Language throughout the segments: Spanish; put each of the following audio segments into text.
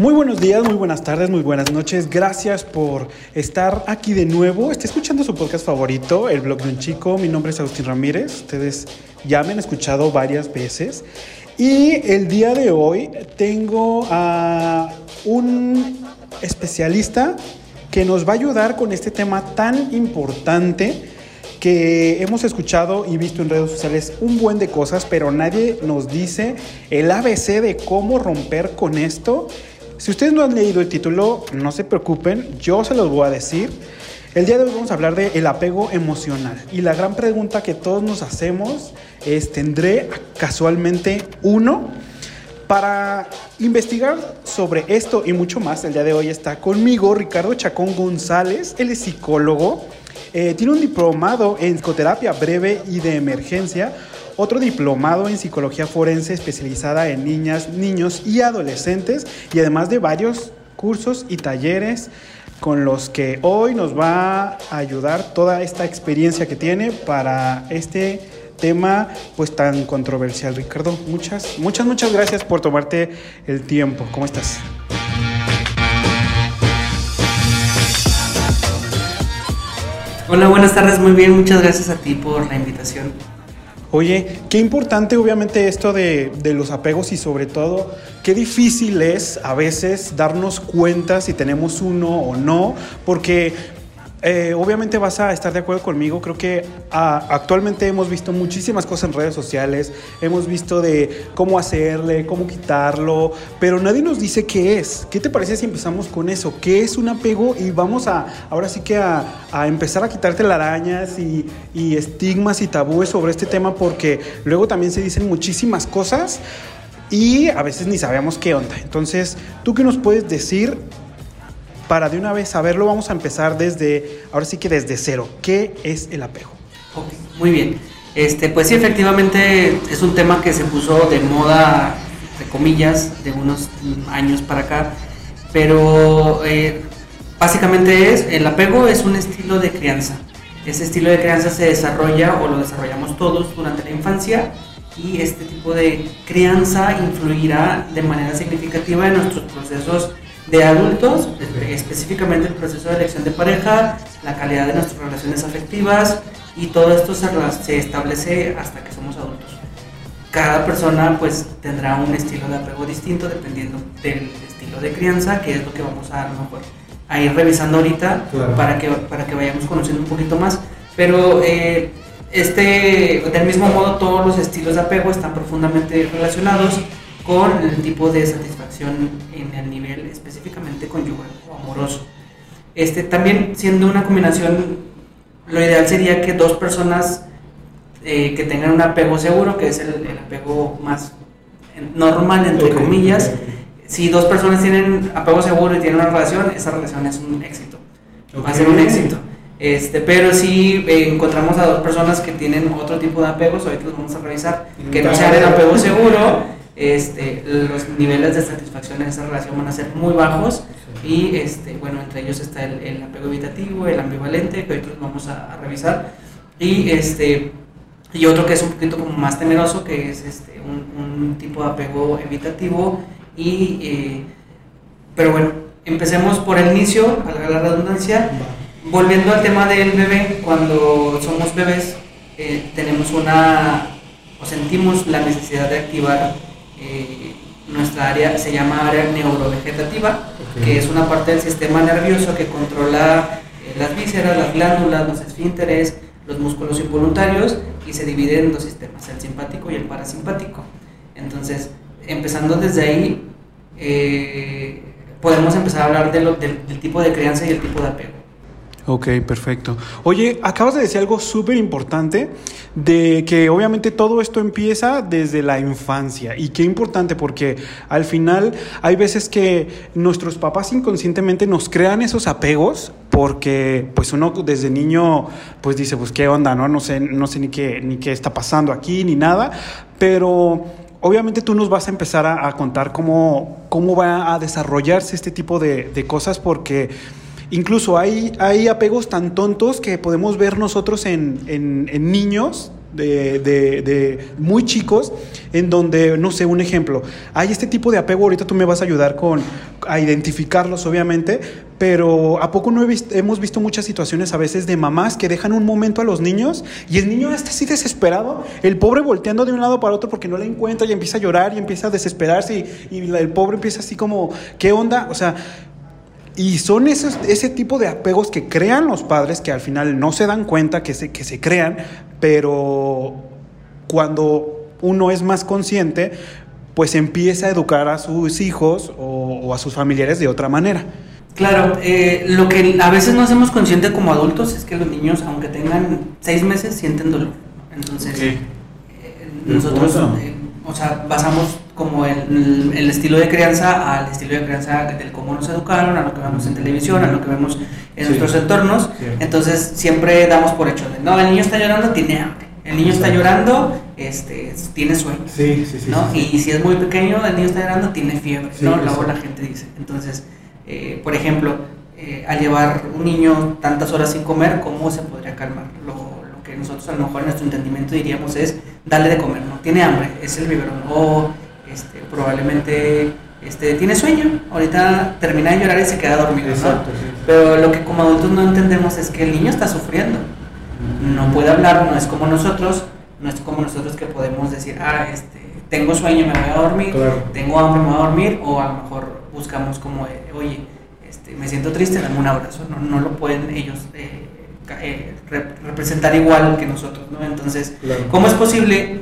Muy buenos días, muy buenas tardes, muy buenas noches. Gracias por estar aquí de nuevo. Está escuchando su podcast favorito, El Blog de un Chico. Mi nombre es Agustín Ramírez. Ustedes ya me han escuchado varias veces. Y el día de hoy tengo a un especialista que nos va a ayudar con este tema tan importante que hemos escuchado y visto en redes sociales un buen de cosas, pero nadie nos dice el ABC de cómo romper con esto si ustedes no han leído el título, no se preocupen, yo se los voy a decir. El día de hoy vamos a hablar de el apego emocional. Y la gran pregunta que todos nos hacemos es, ¿tendré casualmente uno? Para investigar sobre esto y mucho más, el día de hoy está conmigo Ricardo Chacón González, él es psicólogo, eh, tiene un diplomado en psicoterapia breve y de emergencia, otro diplomado en psicología forense especializada en niñas, niños y adolescentes y además de varios cursos y talleres con los que hoy nos va a ayudar toda esta experiencia que tiene para este tema pues tan controversial. Ricardo, muchas, muchas, muchas gracias por tomarte el tiempo. ¿Cómo estás? Hola, buenas tardes, muy bien, muchas gracias a ti por la invitación. Oye, qué importante obviamente esto de, de, los apegos y sobre todo qué difícil es a veces darnos cuenta si tenemos uno o no, porque eh, obviamente vas a estar de acuerdo conmigo. Creo que ah, actualmente hemos visto muchísimas cosas en redes sociales. Hemos visto de cómo hacerle, cómo quitarlo, pero nadie nos dice qué es. ¿Qué te parece si empezamos con eso? ¿Qué es un apego? Y vamos a, ahora sí que a, empezar a quitarte las arañas y, y estigmas y tabúes sobre este tema, porque luego también se dicen muchísimas cosas y a veces ni sabemos qué onda. Entonces, ¿tú qué nos puedes decir para de una vez saberlo, vamos a empezar desde, ahora sí que desde cero. ¿Qué es el apego? Muy bien. Este, pues sí, efectivamente es un tema que se puso de moda, de comillas, de unos años para acá, pero eh, básicamente es, el apego es un estilo de crianza. Ese estilo de crianza se desarrolla o lo desarrollamos todos durante la infancia y este tipo de crianza influirá de manera significativa en nuestros procesos de adultos, específicamente el proceso de elección de pareja, la calidad de nuestras relaciones afectivas y todo esto se, se establece hasta que somos adultos. Cada persona pues tendrá un estilo de apego distinto dependiendo del estilo de crianza, que es lo que vamos a, a ir revisando ahorita claro. para, que, para que vayamos conociendo un poquito más. Pero eh, este, del mismo modo todos los estilos de apego están profundamente relacionados con el tipo de satisfacción en el nivel específicamente conyugal o amoroso. Este, también siendo una combinación, lo ideal sería que dos personas eh, que tengan un apego seguro, que es el, el apego más normal, entre okay. comillas, si dos personas tienen apego seguro y tienen una relación, esa relación es un éxito. Okay. Va a ser un éxito. Este, pero si eh, encontramos a dos personas que tienen otro tipo de apegos, ahorita los vamos a revisar, que no sean el apego seguro, este, los niveles de satisfacción en esa relación van a ser muy bajos y este, bueno, entre ellos está el, el apego evitativo, el ambivalente, que ahorita vamos a, a, revisar, y, este, y otro que es un poquito como más temeroso, que es este, un, un tipo de apego evitativo, y, eh, pero bueno, empecemos por el inicio, valga la redundancia, volviendo al tema del bebé, cuando somos bebés eh, tenemos una, o sentimos la necesidad de activar eh, nuestra área se llama área neurovegetativa, okay. que es una parte del sistema nervioso que controla eh, las vísceras, las glándulas, los esfínteres, los músculos involuntarios y se divide en dos sistemas, el simpático y el parasimpático. Entonces, empezando desde ahí, eh, podemos empezar a hablar de lo, del, del tipo de crianza y el tipo de apego. Ok, perfecto. Oye, acabas de decir algo súper importante, de que obviamente todo esto empieza desde la infancia. Y qué importante, porque al final hay veces que nuestros papás inconscientemente nos crean esos apegos, porque pues uno desde niño pues dice, pues qué onda, ¿no? No sé, no sé ni, qué, ni qué está pasando aquí, ni nada, pero obviamente tú nos vas a empezar a, a contar cómo, cómo va a desarrollarse este tipo de, de cosas, porque Incluso hay, hay apegos tan tontos que podemos ver nosotros en, en, niños de, de, muy chicos, en donde, no sé, un ejemplo, hay este tipo de apego, ahorita tú me vas a ayudar con, a identificarlos, obviamente, pero ¿a poco no hemos visto muchas situaciones a veces de mamás que dejan un momento a los niños y el niño está así desesperado, el pobre volteando de un lado para otro porque no la encuentra y empieza a llorar y empieza a desesperarse y el pobre empieza así como, ¿qué onda? O sea, y son esos, ese tipo de apegos que crean los padres que al final no se dan cuenta que se, que se crean, pero cuando uno es más consciente, pues empieza a educar a sus hijos o, o a sus familiares de otra manera. Claro, eh, lo que a veces no hacemos consciente como adultos es que los niños, aunque tengan seis meses, sienten dolor. Entonces, eh, nosotros, eh, o sea, basamos como el, el, estilo de crianza al estilo de crianza del cómo nos educaron, a lo que vemos en televisión, a lo que vemos en sí. nuestros entornos. Sí. Entonces, siempre damos por hecho de, no, el niño está llorando, tiene hambre. El niño está llorando, este, tiene sueño. Sí, sí, sí, ¿no? Y si es muy pequeño, el niño está llorando, tiene fiebre. ¿no? Luego la gente dice. Entonces, eh, por ejemplo, eh, al llevar un niño tantas horas sin comer, ¿cómo se podría calmar? Lo, lo, que nosotros a lo mejor en nuestro entendimiento diríamos es darle de comer, ¿no? Tiene hambre, es el biberón. O este, probablemente este, tiene sueño, ahorita termina de llorar y se queda dormido. Exacto, ¿no? sí. Pero lo que como adultos no entendemos es que el niño está sufriendo. No puede hablar, no es como nosotros, no es como nosotros que podemos decir, ah, este, tengo sueño, me voy a dormir, Claro. tengo hambre, me voy a dormir, o a lo mejor buscamos como, eh, oye, este, me siento triste, dame un abrazo. No, no lo pueden ellos eh, eh, rep- representar igual que nosotros, ¿no? Entonces, Claro. ¿cómo es posible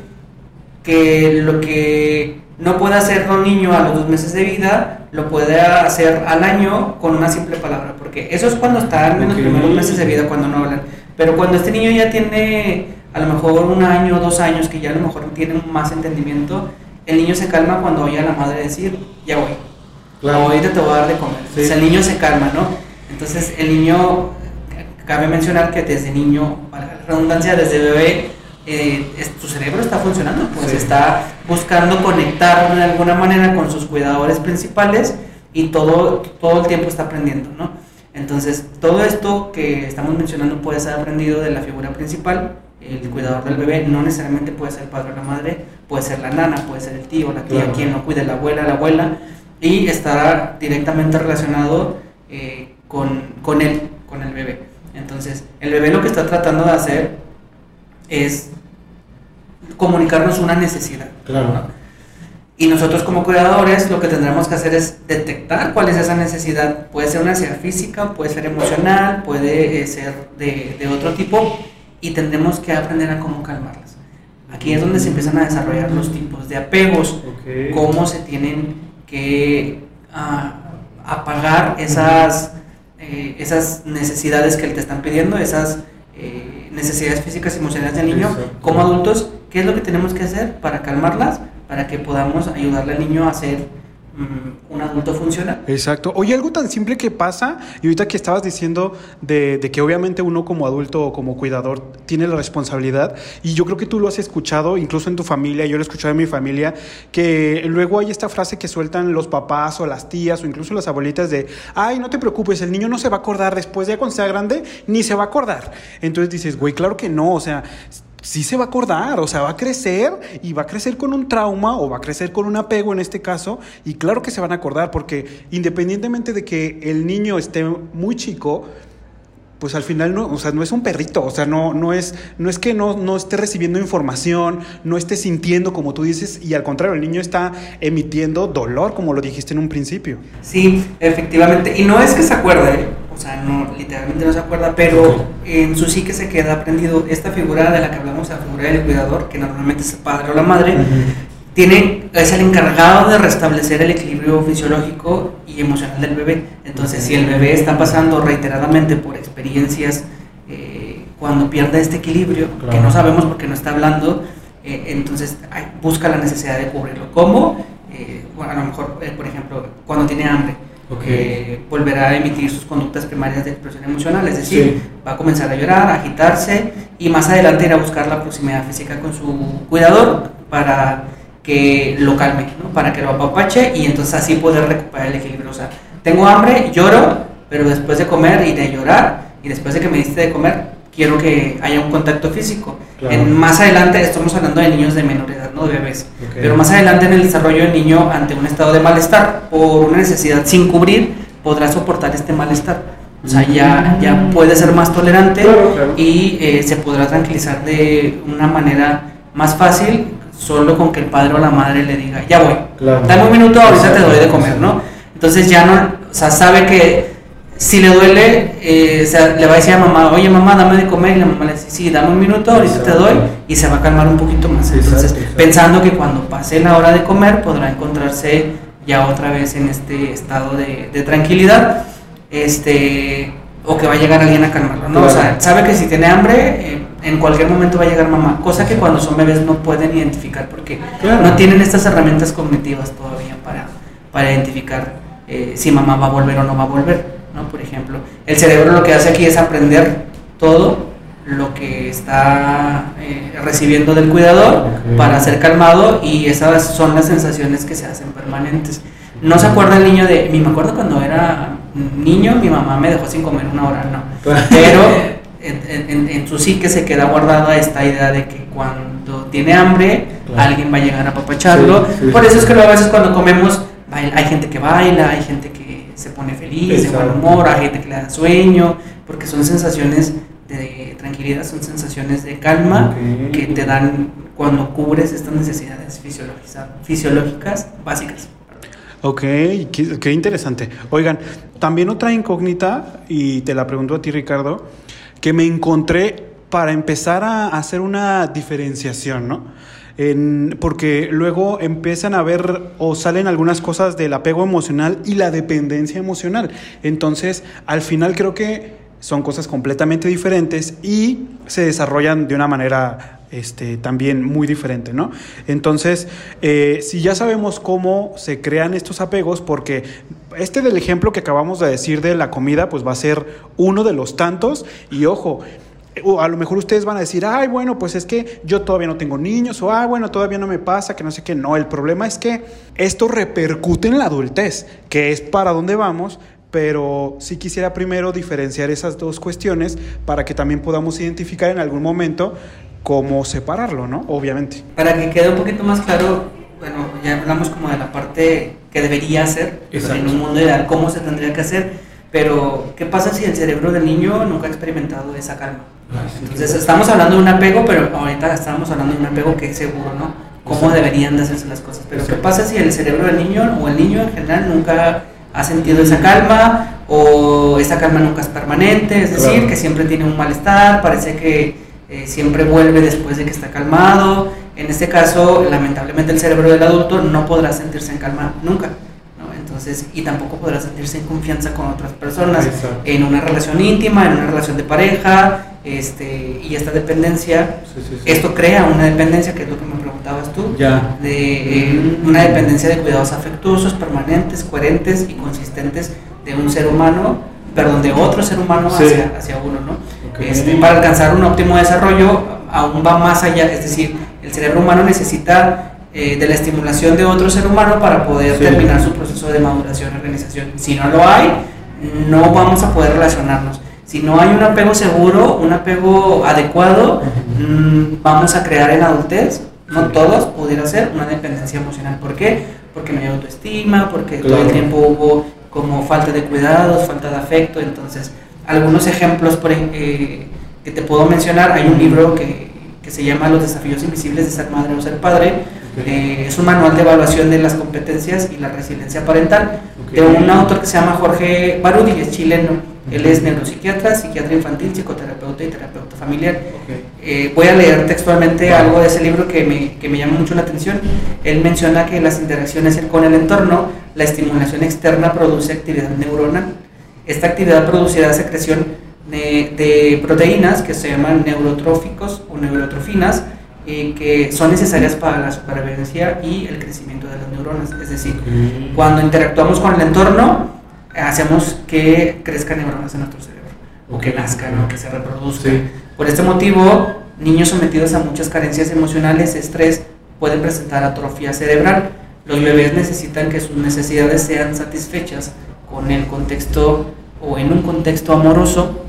que lo que no pueda hacer un niño a los dos meses de vida lo pueda hacer al año con una simple palabra? Porque eso es cuando están en los primeros meses de vida, cuando no hablan. Pero cuando este niño ya tiene a lo mejor un año, dos años, que ya a lo mejor tiene más entendimiento, el niño se calma cuando oye a la madre decir, ya voy, Claro. ahorita te voy a dar de comer. Sí. O sea, el niño se calma, ¿no? Entonces el niño, cabe mencionar que desde niño, para la redundancia, desde bebé, eh, es- su cerebro está funcionando, pues Sí. está buscando conectar de alguna manera con sus cuidadores principales y todo, todo el tiempo está aprendiendo, ¿no? Entonces, todo esto que estamos mencionando puede ser aprendido de la figura principal, el cuidador del bebé, no necesariamente puede ser el padre o la madre, puede ser la nana, puede ser el tío, la tía, Claro. quien lo cuide, la abuela, la abuela, y está directamente relacionado eh, con, con él, con el bebé. Entonces, el bebé lo que está tratando de hacer es comunicarnos una necesidad. Claro. ¿no? Y nosotros como cuidadores lo que tendremos que hacer es detectar cuál es esa necesidad. Puede ser una necesidad física, puede ser emocional, puede eh, ser de, de otro tipo y tendremos que aprender a cómo calmarlas. Aquí es donde se empiezan a desarrollar los tipos de apegos, Ok. cómo se tienen que ah, apagar esas, eh, esas necesidades que te están pidiendo, esas eh, necesidades físicas y emocionales del niño. Exacto. Como adultos, ¿qué es lo que tenemos que hacer para calmarlas? Para que podamos ayudarle al niño a ser un adulto funcional. Exacto. Oye, algo tan simple que pasa, y ahorita que estabas diciendo de, de que obviamente uno como adulto o como cuidador tiene la responsabilidad, y yo creo que tú lo has escuchado, incluso en tu familia, yo lo he escuchado en mi familia, que luego hay esta frase que sueltan los papás o las tías o incluso las abuelitas de, ay, no te preocupes, el niño no se va a acordar después de cuando sea grande, ni se va a acordar. Entonces dices, güey, claro que no, o sea... Sí se va a acordar, o sea, va a crecer y va a crecer con un trauma o va a crecer con un apego en este caso y claro que se van a acordar porque independientemente de que el niño esté muy chico, pues al final no, o sea, no es un perrito, o sea, no, no es, no es que no, no esté recibiendo información, no esté sintiendo como tú dices, y al contrario, el niño está emitiendo dolor, como lo dijiste en un principio. Sí, efectivamente. Y no es que se acuerde, o sea, no, literalmente no se acuerda, pero en su psique se queda aprendido esta figura de la que hablamos, la figura del cuidador, que normalmente es el padre o la madre, tiene, es el encargado de restablecer el equilibrio fisiológico y emocional del bebé. Entonces, si el bebé está pasando reiteradamente por experiencias eh, cuando pierde este equilibrio, que no sabemos porque no está hablando, eh, entonces busca la necesidad de cubrirlo. ¿Cómo? Eh, bueno, a lo mejor, eh, por ejemplo, cuando tiene hambre, Ok. eh, volverá a emitir sus conductas primarias de expresión emocional, es decir, Sí. va a comenzar a llorar, a agitarse y más adelante ir a buscar la proximidad física con su cuidador para que lo calme, ¿no? para que lo apapache y entonces así poder recuperar el equilibrio. O sea, tengo hambre, lloro, pero después de comer y de llorar y después de que me diste de comer, quiero que haya un contacto físico. En, más adelante, estamos hablando de niños de menor edad, no de bebés, pero más adelante en el desarrollo del niño ante un estado de malestar por una necesidad sin cubrir, podrá soportar este malestar. O sea, ya, ya puede ser más tolerante y eh, se podrá tranquilizar de una manera más fácil solo con que el padre o la madre le diga, ya voy, dame un minuto, ahorita te doy de comer, ¿no? Entonces ya no, o sea, sabe que si le duele, eh, le va a decir a mamá, oye mamá, dame de comer, y la mamá le dice, sí, dame un minuto, ahorita te doy, y se va a calmar un poquito más. Entonces, pensando que cuando pase la hora de comer, podrá encontrarse ya otra vez en este estado de, tranquilidad, este, o que va a llegar alguien a calmarlo, ¿no? O sea, sabe que si tiene hambre, eh, en cualquier momento va a llegar mamá, cosa que cuando son bebés no pueden identificar, porque no tienen estas herramientas cognitivas todavía para, para identificar eh, si mamá va a volver o no va a volver. Por ejemplo, el cerebro lo que hace aquí es aprender todo lo que está eh, recibiendo del cuidador para ser calmado y esas son las sensaciones que se hacen permanentes. No se acuerda el niño de, me acuerdo cuando era niño, mi mamá me dejó sin comer una hora, no. Pero en, en, su psique se queda guardada esta idea de que cuando tiene hambre, alguien va a llegar a apapacharlo. Por eso es que a veces cuando comemos, hay gente que baila, hay gente que se pone feliz, de buen humor, hay gente que le da sueño, porque son sensaciones de tranquilidad, son sensaciones de calma que te dan cuando cubres estas necesidades fisiológicas básicas. Ok, qué, interesante. Oigan, también otra incógnita, y te la pregunto a ti Ricardo, que me encontré para empezar a hacer una diferenciación, ¿no? Porque luego empiezan a ver o salen algunas cosas del apego emocional y la dependencia emocional. Entonces, al final creo que son cosas completamente diferentes y se desarrollan de una manera este, también muy diferente, ¿no? Entonces, eh, si ya sabemos cómo se crean estos apegos, porque este del ejemplo que acabamos de decir de la comida, pues va a ser uno de los tantos, y ojo, o a lo mejor ustedes van a decir, ay, bueno, pues es que yo todavía no tengo niños, o ay, bueno, todavía no me pasa, que no sé qué. No, el problema es que esto repercute en la adultez, que es para dónde vamos, pero sí quisiera primero diferenciar esas dos cuestiones para que también podamos identificar en algún momento cómo separarlo, ¿no? Obviamente. Para que quede un poquito más claro, bueno, ya hablamos como de la parte que debería hacer en un mundo ideal, cómo se tendría que hacer, pero ¿qué pasa si el cerebro del niño nunca ha experimentado esa calma? Entonces estamos hablando de un apego, pero ahorita estamos hablando de un apego que es seguro, ¿no? Cómo deberían de hacerse las cosas. Pero ¿qué pasa si el cerebro del niño o el niño en general nunca ha sentido esa calma o esa calma nunca es permanente? Es decir, que siempre tiene un malestar, parece que eh, siempre vuelve después de que está calmado. En este caso, lamentablemente el cerebro del adulto no podrá sentirse en calma nunca y tampoco podrá sentirse en confianza con otras personas. En una relación íntima, en una relación de pareja, este, y esta dependencia, esto crea una dependencia, que es lo que me preguntabas tú, de eh, una dependencia de cuidados afectuosos, permanentes, coherentes y consistentes de un ser humano, perdón, de otro ser humano hacia, hacia uno, ¿no? Este, para alcanzar un óptimo desarrollo aún va más allá, es decir, el cerebro humano necesita eh, de la estimulación de otro ser humano para poder terminar su proceso de maduración y organización. Si no lo hay, no vamos a poder relacionarnos. Si no hay un apego seguro, un apego adecuado, mm, vamos a crear en adultez, no todos, pudiera ser una dependencia emocional. ¿Por qué? Porque no hay autoestima, porque todo el tiempo hubo como falta de cuidados, falta de afecto. Entonces, algunos ejemplos por, eh, que te puedo mencionar, hay un libro que, que se llama Los desafíos invisibles de ser madre o ser padre, eh, es un manual de evaluación de las competencias y la resiliencia parental de un autor que se llama Jorge Barudi, es chileno. Él es neuropsiquiatra, psiquiatra infantil, psicoterapeuta y terapeuta familiar. Eh, voy a leer textualmente algo de ese libro que me, que me llama mucho la atención. Él menciona que las interacciones con el entorno, la estimulación externa produce actividad neuronal. Esta actividad producirá secreción de, de proteínas que se llaman neurotróficos o neurotrofinas, que son necesarias para la supervivencia y el crecimiento de las neuronas. Es decir, cuando interactuamos con el entorno, hacemos que crezcan neuronas en nuestro cerebro, o que nazcan, o que se reproduzcan. Por este motivo, niños sometidos a muchas carencias emocionales, estrés, pueden presentar atrofia cerebral. Los bebés necesitan que sus necesidades sean satisfechas con el contexto o en un contexto amoroso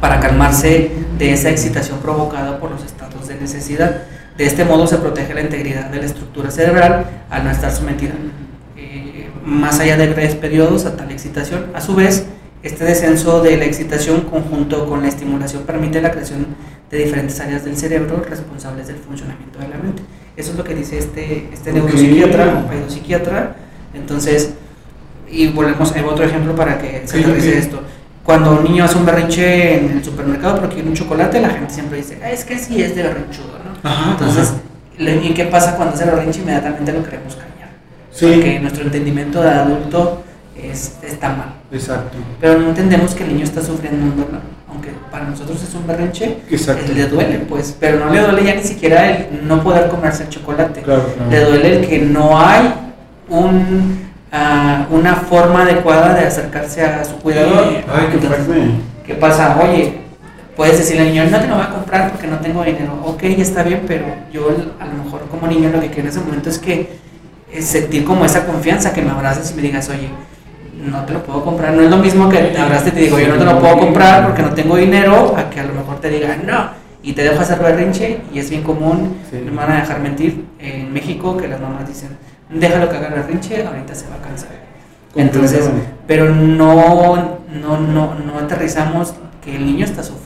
para calmarse de esa excitación provocada por los estados de necesidad. De este modo se protege la integridad de la estructura cerebral al no estar sometida eh, más allá de breves periodos a tal excitación. A su vez, este descenso de la excitación conjunto con la estimulación permite la creación de diferentes áreas del cerebro responsables del funcionamiento de la mente. Eso es lo que dice este, este neuropsiquiatra o psiquiatra. Entonces, y volvemos a otro ejemplo para que se aterrice esto. Cuando un niño hace un berrinche en el supermercado porque quiere un chocolate, la gente siempre dice, ah, es que sí es de berrinchudo, ¿no? Entonces, ¿y qué pasa cuando hace berrinche? Inmediatamente lo queremos callar. Sí. Porque nuestro entendimiento de adulto es, está mal. Exacto. Pero no entendemos que el niño está sufriendo un dolor. Aunque para nosotros es un berrinche, le duele, pues. Pero no le duele ya ni siquiera el no poder comerse el chocolate. Le duele el que no hay un una forma adecuada de acercarse a su cuidador. Ay, qué ¿Qué pasa? Oye, puedes decirle al niño, no te lo voy a comprar porque no tengo dinero. Ok, está bien, pero yo a lo mejor como niño lo que quiero en ese momento es que sentir como esa confianza, que me abraces y me digas, oye, no te lo puedo comprar. No es lo mismo que te abraste y te digo, yo no te lo puedo comprar porque no tengo dinero, a que a lo mejor te diga, no. Y te dejo hacer berrinche, y es bien común, me van a dejar mentir, en México que las mamás dicen, déjalo que haga berrinche, ahorita se va a cansar. Entonces, pero no, no, no, no aterrizamos que el niño está sufriendo.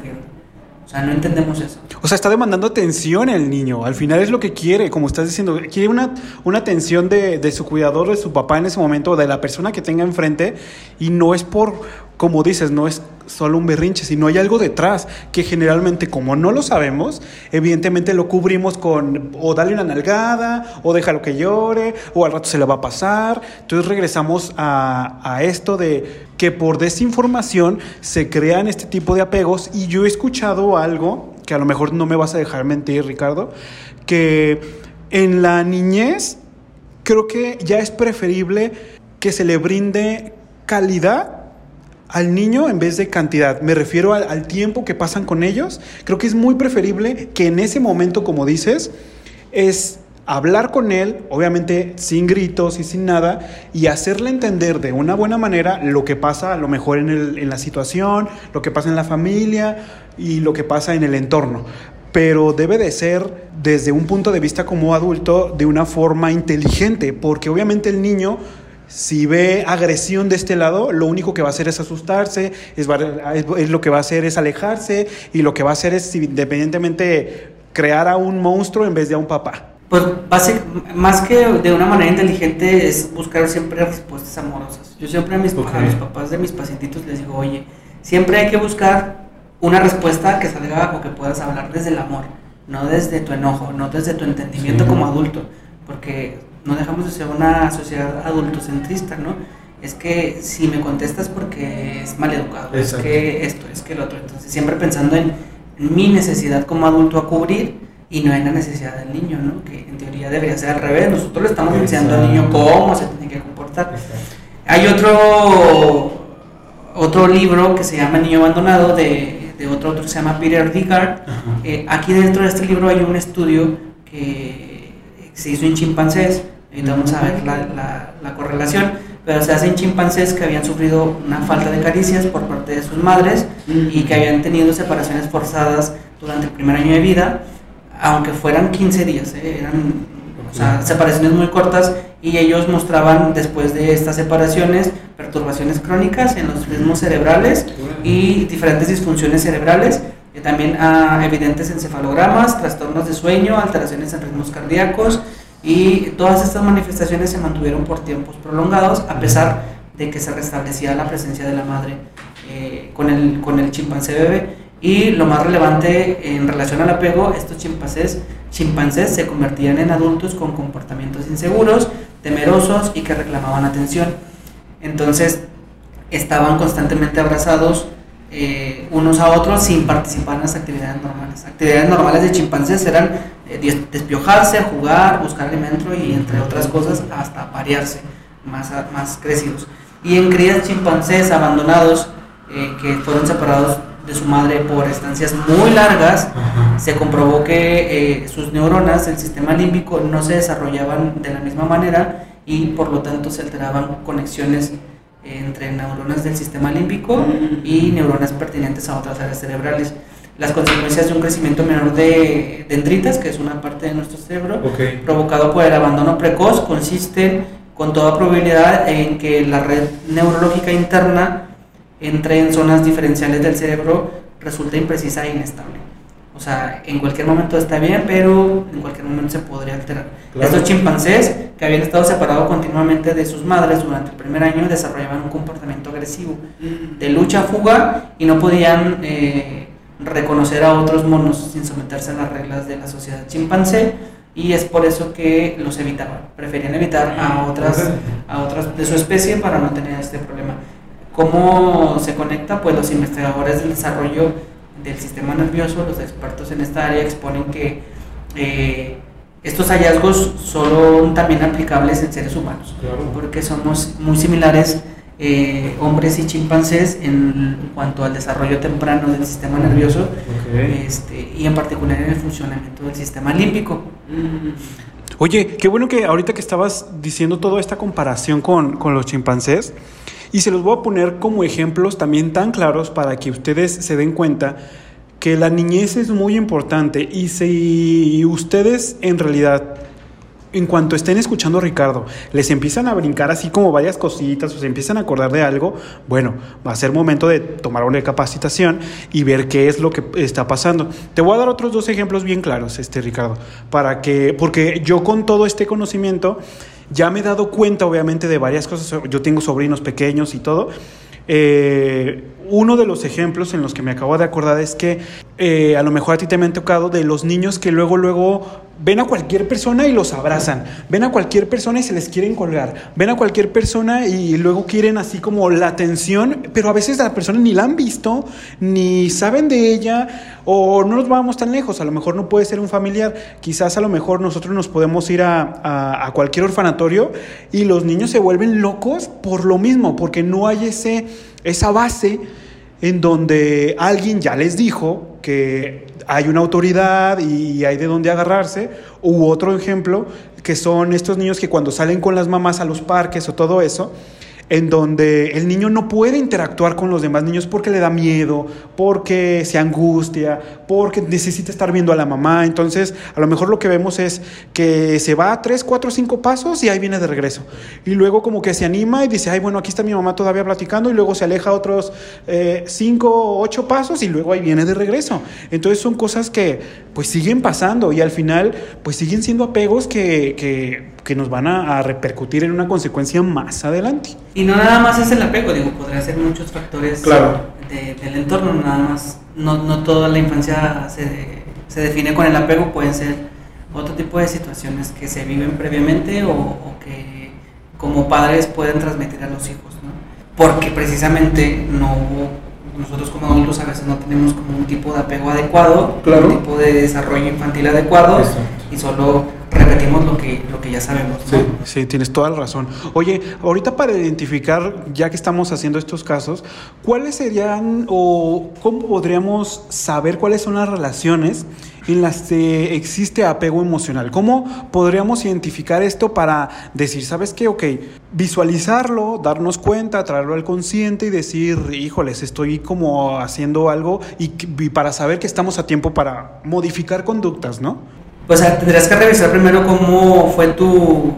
O sea, no entendemos eso. O sea, está demandando atención el niño. Al final es lo que quiere, como estás diciendo. Quiere una, una atención de, de su cuidador, de su papá en ese momento, de la persona que tenga enfrente. Y no es por, como dices, no es solo un berrinche, sino hay algo detrás que generalmente como no lo sabemos, evidentemente lo cubrimos con o dale una nalgada o déjalo que llore o al rato se le va a pasar. Entonces regresamos a, a esto de que por desinformación se crean este tipo de apegos y yo he escuchado algo que a lo mejor no me vas a dejar mentir, Ricardo, que en la niñez creo que ya es preferible que se le brinde calidad al niño en vez de cantidad. Me refiero al, tiempo que pasan con ellos. Creo que es muy preferible que en ese momento, como dices, es hablar con él, obviamente sin gritos y sin nada, y hacerle entender de una buena manera lo que pasa a lo mejor en, la situación, lo que pasa en la familia y lo que pasa en el entorno pero debe de ser desde un punto de vista como adulto de una forma inteligente, porque obviamente el niño si ve agresión de este lado, lo único que va a hacer es asustarse, es, lo que va a hacer es alejarse y lo que va a hacer es independientemente crear a un monstruo en vez de a un papá. Pues más que de una manera inteligente es buscar siempre respuestas amorosas. Yo siempre a, mis, a los papás de mis pacientitos les digo, oye, siempre hay que buscar una respuesta que salga o que puedas hablar desde el amor, no desde tu enojo, no desde tu entendimiento como adulto, porque no dejamos de ser una sociedad adultocentrista, ¿no? Es que si me contestas porque es mal educado, es que esto, es que el otro. Entonces, siempre pensando en, mi necesidad como adulto a cubrir y no en la necesidad del niño, ¿no? Que en teoría debería ser al revés. Nosotros le estamos enseñando al niño cómo se tiene que comportar. Hay otro, otro libro que se llama Niño Abandonado de, de otro otro que se llama Peter. Eh, aquí dentro de este libro hay un estudio que se hizo en chimpancés, y vamos a ver la, la, correlación, pero se hace en chimpancés que habían sufrido una falta de caricias por parte de sus madres y que habían tenido separaciones forzadas durante el primer año de vida, aunque fueran 15 días, ¿eh? eran o sea, separaciones muy cortas y ellos mostraban después de estas separaciones perturbaciones crónicas en los ritmos cerebrales y diferentes disfunciones cerebrales también a evidentes encefalogramas, trastornos de sueño, alteraciones en ritmos cardíacos y todas estas manifestaciones se mantuvieron por tiempos prolongados a pesar de que se restablecía la presencia de la madre eh, con, el, con el chimpancé bebé. Y lo más relevante en relación al apego, estos chimpancés, chimpancés se convertían en adultos con comportamientos inseguros, temerosos y que reclamaban atención. Entonces estaban constantemente abrazados eh, unos a otros sin participar en las actividades normales. Actividades normales de chimpancés eran eh, despiojarse, jugar, buscar alimento y entre otras cosas hasta parearse más, más crecidos. Y en crías chimpancés abandonados eh, que fueron separados de su madre por estancias muy largas, se comprobó que sus neuronas, el sistema límbico, no se desarrollaban de la misma manera y por lo tanto se alteraban conexiones entre neuronas del sistema límbico y neuronas pertinentes a otras áreas cerebrales. Las consecuencias de un crecimiento menor de dendritas, que es una parte de nuestro cerebro, provocado por el abandono precoz, consisten con toda probabilidad en que la red neurológica interna entre en zonas diferenciales del cerebro resulta imprecisa e inestable. O sea, en cualquier momento está bien, pero en cualquier momento se podría alterar. Estos chimpancés, que habían estado separados continuamente de sus madres durante el primer año, desarrollaban un comportamiento agresivo de lucha-fuga y no podían eh, reconocer a otros monos sin someterse a las reglas de la sociedad chimpancé y es por eso que los evitaban. Preferían evitar a otras, a otras de su especie para no tener este problema. ¿Cómo se conecta? Pues los investigadores del desarrollo del sistema nervioso, los expertos en esta área exponen que eh, estos hallazgos son también aplicables en seres humanos, porque somos muy similares eh, hombres y chimpancés en cuanto al desarrollo temprano del sistema nervioso este, y en particular en el funcionamiento del sistema límbico. Oye, qué bueno que ahorita que estabas diciendo toda esta comparación con, con los chimpancés, y se los voy a poner como ejemplos también tan claros para que ustedes se den cuenta que la niñez es muy importante y si ustedes en realidad en cuanto estén escuchando a Ricardo, les empiezan a brincar así como varias cositas o se empiezan a acordar de algo, bueno, va a ser momento de tomar una capacitación y ver qué es lo que está pasando. Te voy a dar otros dos ejemplos bien claros, este Ricardo, para que, porque yo con todo este conocimiento ya me he dado cuenta, obviamente, de varias cosas. Yo tengo sobrinos pequeños y todo. Eh, uno de los ejemplos en los que me acabo de acordar es que eh, a lo mejor a ti te me han tocado de los niños que luego, luego ven a cualquier persona y los abrazan, ven a cualquier persona y se les quieren colgar, ven a cualquier persona y luego quieren así como la atención, pero a veces la persona ni la han visto, ni saben de ella, o no nos vamos tan lejos, a lo mejor no puede ser un familiar, quizás a lo mejor nosotros nos podemos ir a, a cualquier orfanatorio y los niños se vuelven locos por lo mismo, porque no hay ese, esa base en donde alguien ya les dijo que hay una autoridad y hay de dónde agarrarse, u otro ejemplo, que son estos niños que cuando salen con las mamás a los parques o todo eso, en donde el niño no puede interactuar con los demás niños porque le da miedo, porque se angustia, porque necesita estar viendo a la mamá. Entonces, a lo mejor lo que vemos es que se va a tres, cuatro, cinco pasos y ahí viene de regreso. Y luego como que se anima y dice, ay, bueno, aquí está mi mamá todavía platicando y luego se aleja otros eh, cinco, ocho pasos y luego ahí viene de regreso. Entonces son cosas que pues siguen pasando y al final pues siguen siendo apegos que, que que nos van a, repercutir en una consecuencia más adelante. Y no nada más es el apego, digo, podría ser muchos factores del entorno, nada más, no, no toda la infancia se, se, define con el apego, pueden ser otro tipo de situaciones que se viven previamente o, o que como padres pueden transmitir a los hijos, ¿no? porque precisamente no nosotros como adultos a veces no tenemos como un tipo de apego adecuado, un tipo de desarrollo infantil adecuado y solo repetimos lo que, lo que ya sabemos. Sí, tienes toda la razón. Oye, ahorita para identificar, ya que estamos haciendo estos casos, ¿cuáles serían o cómo podríamos saber cuáles son las relaciones en las que existe apego emocional? ¿Cómo podríamos identificar esto para decir, ¿sabes qué? Ok, visualizarlo, darnos cuenta, traerlo al consciente y decir, híjoles, estoy como haciendo algo y, y para saber que estamos a tiempo para modificar conductas, ¿no? Pues tendrás que revisar primero cómo fue tu,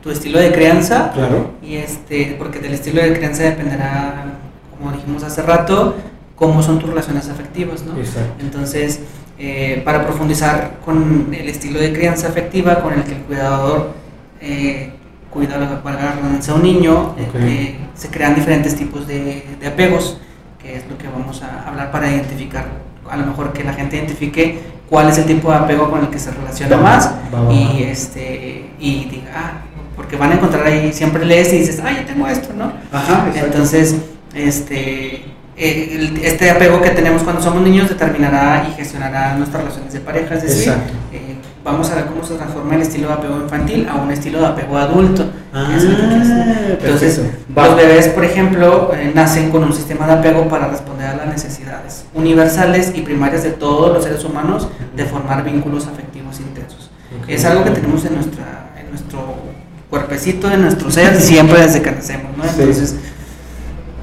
tu estilo de crianza. Claro. Y este, porque del estilo de crianza dependerá, como dijimos hace rato, cómo son tus relaciones afectivas, ¿no? Exacto. Entonces, eh, para profundizar con el estilo de crianza afectiva con el que el cuidador eh, cuida a un niño, eh, se crean diferentes tipos de, de apegos, que es lo que vamos a hablar para identificar, a lo mejor que la gente identifique cuál es el tipo de apego con el que se relaciona más. y este y diga, ah, porque van a encontrar ahí, siempre lees y dices, ah, yo tengo esto, ¿no? Ajá, Entonces, este, eh, este apego que tenemos cuando somos niños determinará y gestionará nuestras relaciones de pareja, es decir, eh, vamos a ver cómo se transforma el estilo de apego infantil a un estilo de apego adulto. Ah, Entonces, los bebés, por ejemplo, eh, nacen con un sistema de apego para responder a las necesidades universales y primarias de todos los seres humanos de formar vínculos afectivos intensos. Es algo que tenemos en, nuestra, en nuestro cuerpecito, en nuestro ser, siempre desde que nacemos, ¿no? Entonces,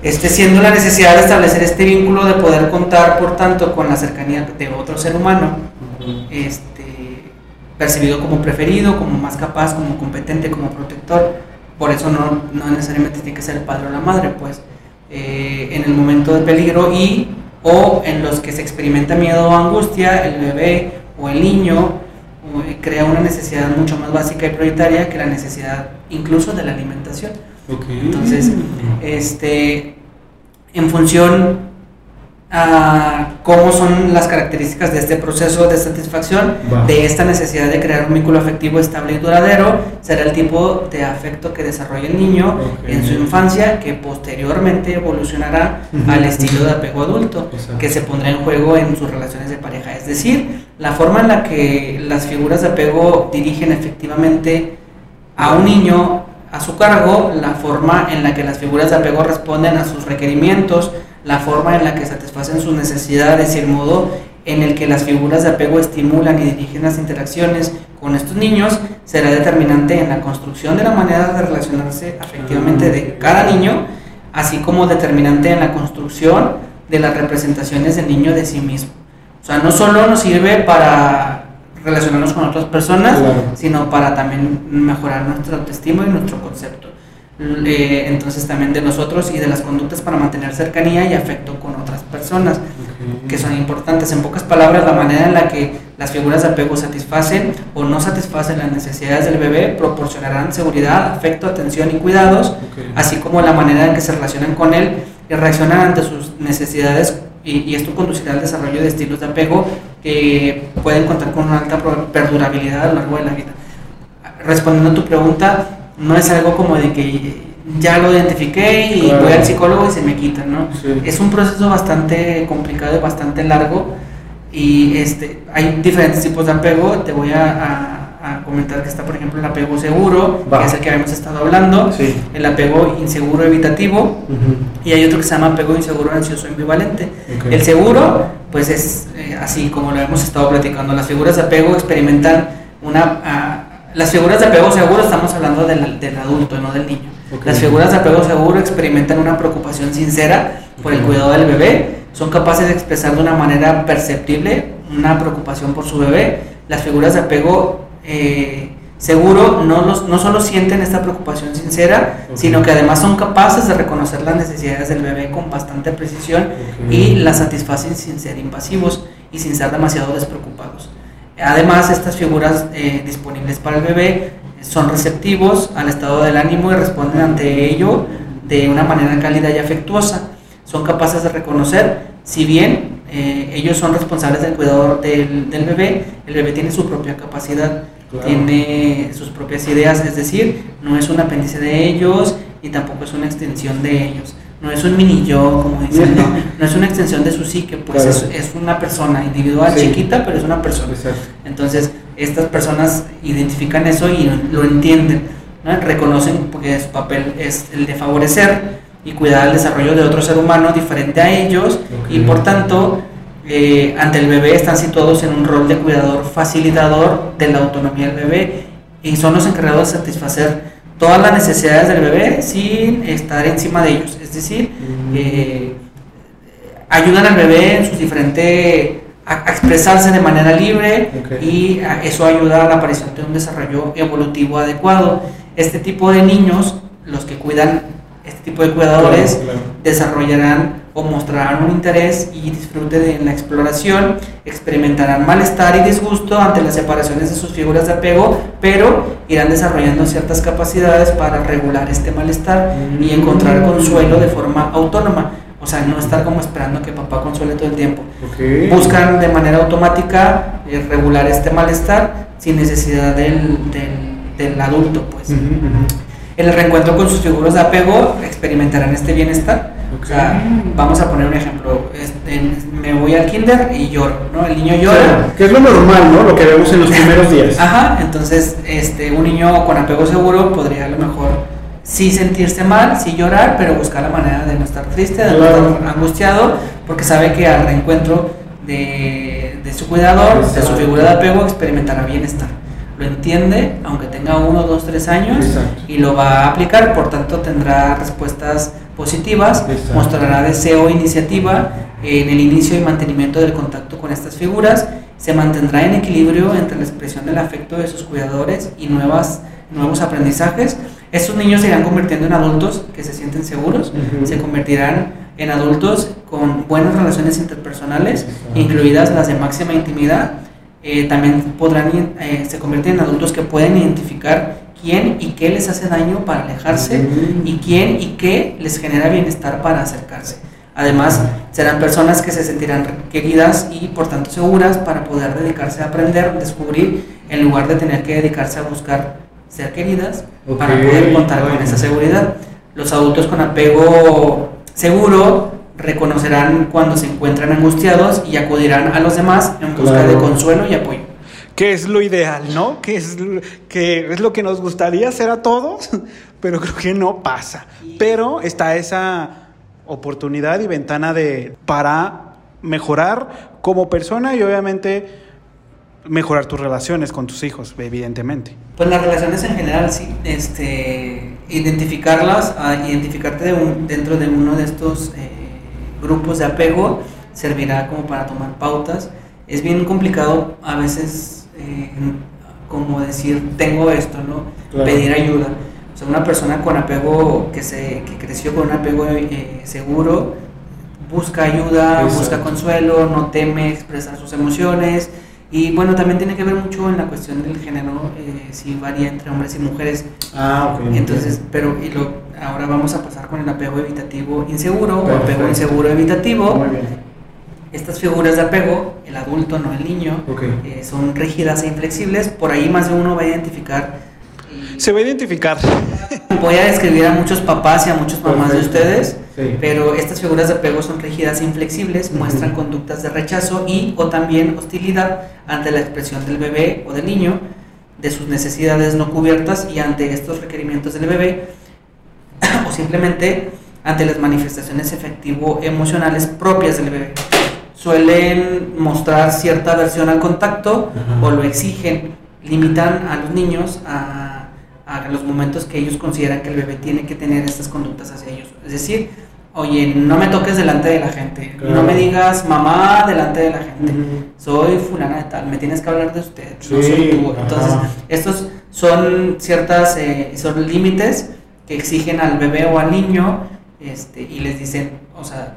este, siendo la necesidad de establecer este vínculo de poder contar, por tanto, con la cercanía de otro ser humano, este, percibido como preferido, como más capaz, como competente, como protector. Por eso no, no necesariamente tiene que ser el padre o la madre, pues eh, en el momento de peligro y o en los que se experimenta miedo o angustia, el bebé o el niño eh, crea una necesidad mucho más básica y prioritaria que la necesidad incluso de la alimentación. Entonces, este, en función a cómo son las características de este proceso de satisfacción, de esta necesidad de crear un vínculo afectivo estable y duradero, será el tipo de afecto que desarrolla el niño en su infancia, que posteriormente evolucionará al estilo de apego adulto, que se pondrá en juego en sus relaciones de pareja. Es decir, la forma en la que las figuras de apego dirigen efectivamente a un niño a su cargo, la forma en la que las figuras de apego responden a sus requerimientos, la forma en la que satisfacen sus necesidades y el modo en el que las figuras de apego estimulan y dirigen las interacciones con estos niños será determinante en la construcción de la manera de relacionarse afectivamente de cada niño, así como determinante en la construcción de las representaciones del niño de sí mismo. O sea, no solo nos sirve para relacionarnos con otras personas, sino para también mejorar nuestra autoestima y nuestro concepto. Eh, entonces también de nosotros y de las conductas para mantener cercanía y afecto con otras personas, que son importantes. En pocas palabras, la manera en la que las figuras de apego satisfacen o no satisfacen las necesidades del bebé proporcionarán seguridad, afecto, atención y cuidados, así como la manera en que se relacionan con él y reaccionan ante sus necesidades y, y, esto conducirá al desarrollo de estilos de apego que pueden contar con una alta perdurabilidad a lo largo de la vida. Respondiendo a tu pregunta, no es algo como de que ya lo identifiqué y voy al psicólogo y se me quita, ¿no? Es un proceso bastante complicado y bastante largo y este, hay diferentes tipos de apego, te voy a, comentar que está por ejemplo el apego seguro, que es el que habíamos estado hablando, el apego inseguro evitativo y hay otro que se llama apego inseguro ansioso ambivalente. El seguro, pues es eh, así como lo hemos estado platicando, las figuras de apego experimentan una... Ah, las figuras de apego seguro estamos hablando del, del adulto, no del niño. Las figuras de apego seguro experimentan una preocupación sincera por el cuidado del bebé, son capaces de expresar de una manera perceptible una preocupación por su bebé. Las figuras de apego eh, seguro no, los, no solo sienten esta preocupación sincera, sino que además son capaces de reconocer las necesidades del bebé con bastante precisión y las satisfacen sin ser invasivos y sin ser demasiado despreocupados. Además, estas figuras eh, disponibles para el bebé son receptivos al estado del ánimo y responden ante ello de una manera cálida y afectuosa. Son capaces de reconocer, si bien eh, ellos son responsables del cuidador del, del, bebé, el bebé tiene su propia capacidad, tiene sus propias ideas, es decir, no es un apéndice de ellos y tampoco es una extensión de ellos no es un mini yo, como dicen, no, es una extensión de su psique, pues es, una persona individual, chiquita, pero es una persona. Entonces, estas personas identifican eso y lo entienden, reconocen porque su papel es el de favorecer y cuidar el desarrollo de otro ser humano diferente a ellos y por tanto eh, ante el bebé están situados en un rol de cuidador facilitador de la autonomía del bebé y son los encargados de satisfacer todas las necesidades del bebé sin estar encima de ellos. Es decir, eh, ayudan al bebé en sus diferentes a, expresarse de manera libre y eso ayuda a la aparición de un desarrollo evolutivo adecuado. Este tipo de niños, los que cuidan, este tipo de cuidadores, desarrollarán o mostrarán un interés y disfrute de la exploración, experimentarán malestar y disgusto ante las separaciones de sus figuras de apego, pero irán desarrollando ciertas capacidades para regular este malestar y encontrar consuelo de forma autónoma. O sea, no estar como esperando que papá consuele todo el tiempo. Buscan de manera automática eh, regular este malestar sin necesidad del, del, adulto, pues. En el reencuentro con sus figuras de apego experimentarán este bienestar o sea, vamos a poner un ejemplo. Este, me voy al kinder y lloro, ¿no? El niño llora. que es lo normal, ¿no? Lo que vemos en los primeros días. Ajá, entonces este, un niño con apego seguro podría a lo mejor sí sentirse mal, sí llorar, pero buscar la manera de no estar triste, de no estar angustiado, porque sabe que al reencuentro de, de su cuidador, de su figura de apego, experimentará bienestar lo entiende, aunque tenga uno, dos, tres años, y lo va a aplicar, por tanto tendrá respuestas positivas, mostrará deseo e iniciativa en el inicio y mantenimiento del contacto con estas figuras, se mantendrá en equilibrio entre la expresión del afecto de sus cuidadores y nuevas, nuevos aprendizajes. Estos niños se irán convirtiendo en adultos que se sienten seguros, se convertirán en adultos con buenas relaciones interpersonales, incluidas las de máxima intimidad. Eh, también podrán, eh, se convierten en adultos que pueden identificar quién y qué les hace daño para alejarse y quién y qué les genera bienestar para acercarse. Además, serán personas que se sentirán queridas y por tanto seguras para poder dedicarse a aprender, descubrir, en lugar de tener que dedicarse a buscar ser queridas para poder contar con esa seguridad. Los adultos con apego seguro reconocerán cuando se encuentran angustiados y acudirán a los demás en busca de consuelo y apoyo. Que es lo ideal, ¿no? Que es, que es lo que nos gustaría hacer a todos, pero creo que no pasa. Pero está esa oportunidad y ventana de para mejorar como persona y obviamente mejorar tus relaciones con tus hijos, evidentemente. Pues las relaciones en general, sí, este, identificarlas, identificarte dentro de uno de estos eh, grupos de apego servirá como para tomar pautas. Es bien complicado a veces, eh, como decir, tengo esto, ¿no? Pedir ayuda o sea, una persona con apego, que, se, que creció con un apego eh, seguro, busca ayuda, busca consuelo, no teme expresar sus emociones. Y bueno, también tiene que ver mucho en la cuestión del género, eh, si varía entre hombres y mujeres. Ah, ok. Entonces, pero y lo, ahora vamos a pasar con el apego evitativo inseguro o apego inseguro evitativo. Muy bien. Estas figuras de apego, el adulto, no el niño, eh, son rígidas e inflexibles. Por ahí más de uno va a identificar se va a identificar. Voy a describir a muchos papás y a muchas mamás de ustedes, pero estas figuras de apego son rígidas e inflexibles, muestran conductas de rechazo y o también hostilidad ante la expresión del bebé o del niño, de sus necesidades no cubiertas y ante estos requerimientos del bebé, o simplemente ante las manifestaciones efectivo-emocionales propias del bebé. Suelen mostrar cierta aversión al contacto o lo exigen, limitan a los niños a a los momentos que ellos consideran que el bebé tiene que tener estas conductas hacia ellos. Es decir, oye, no me toques delante de la gente, no me digas mamá delante de la gente, soy fulana de tal, me tienes que hablar de usted, no soy tú. Entonces, estos son ciertas, eh, son límites que exigen al bebé o al niño este, y les dicen, o sea,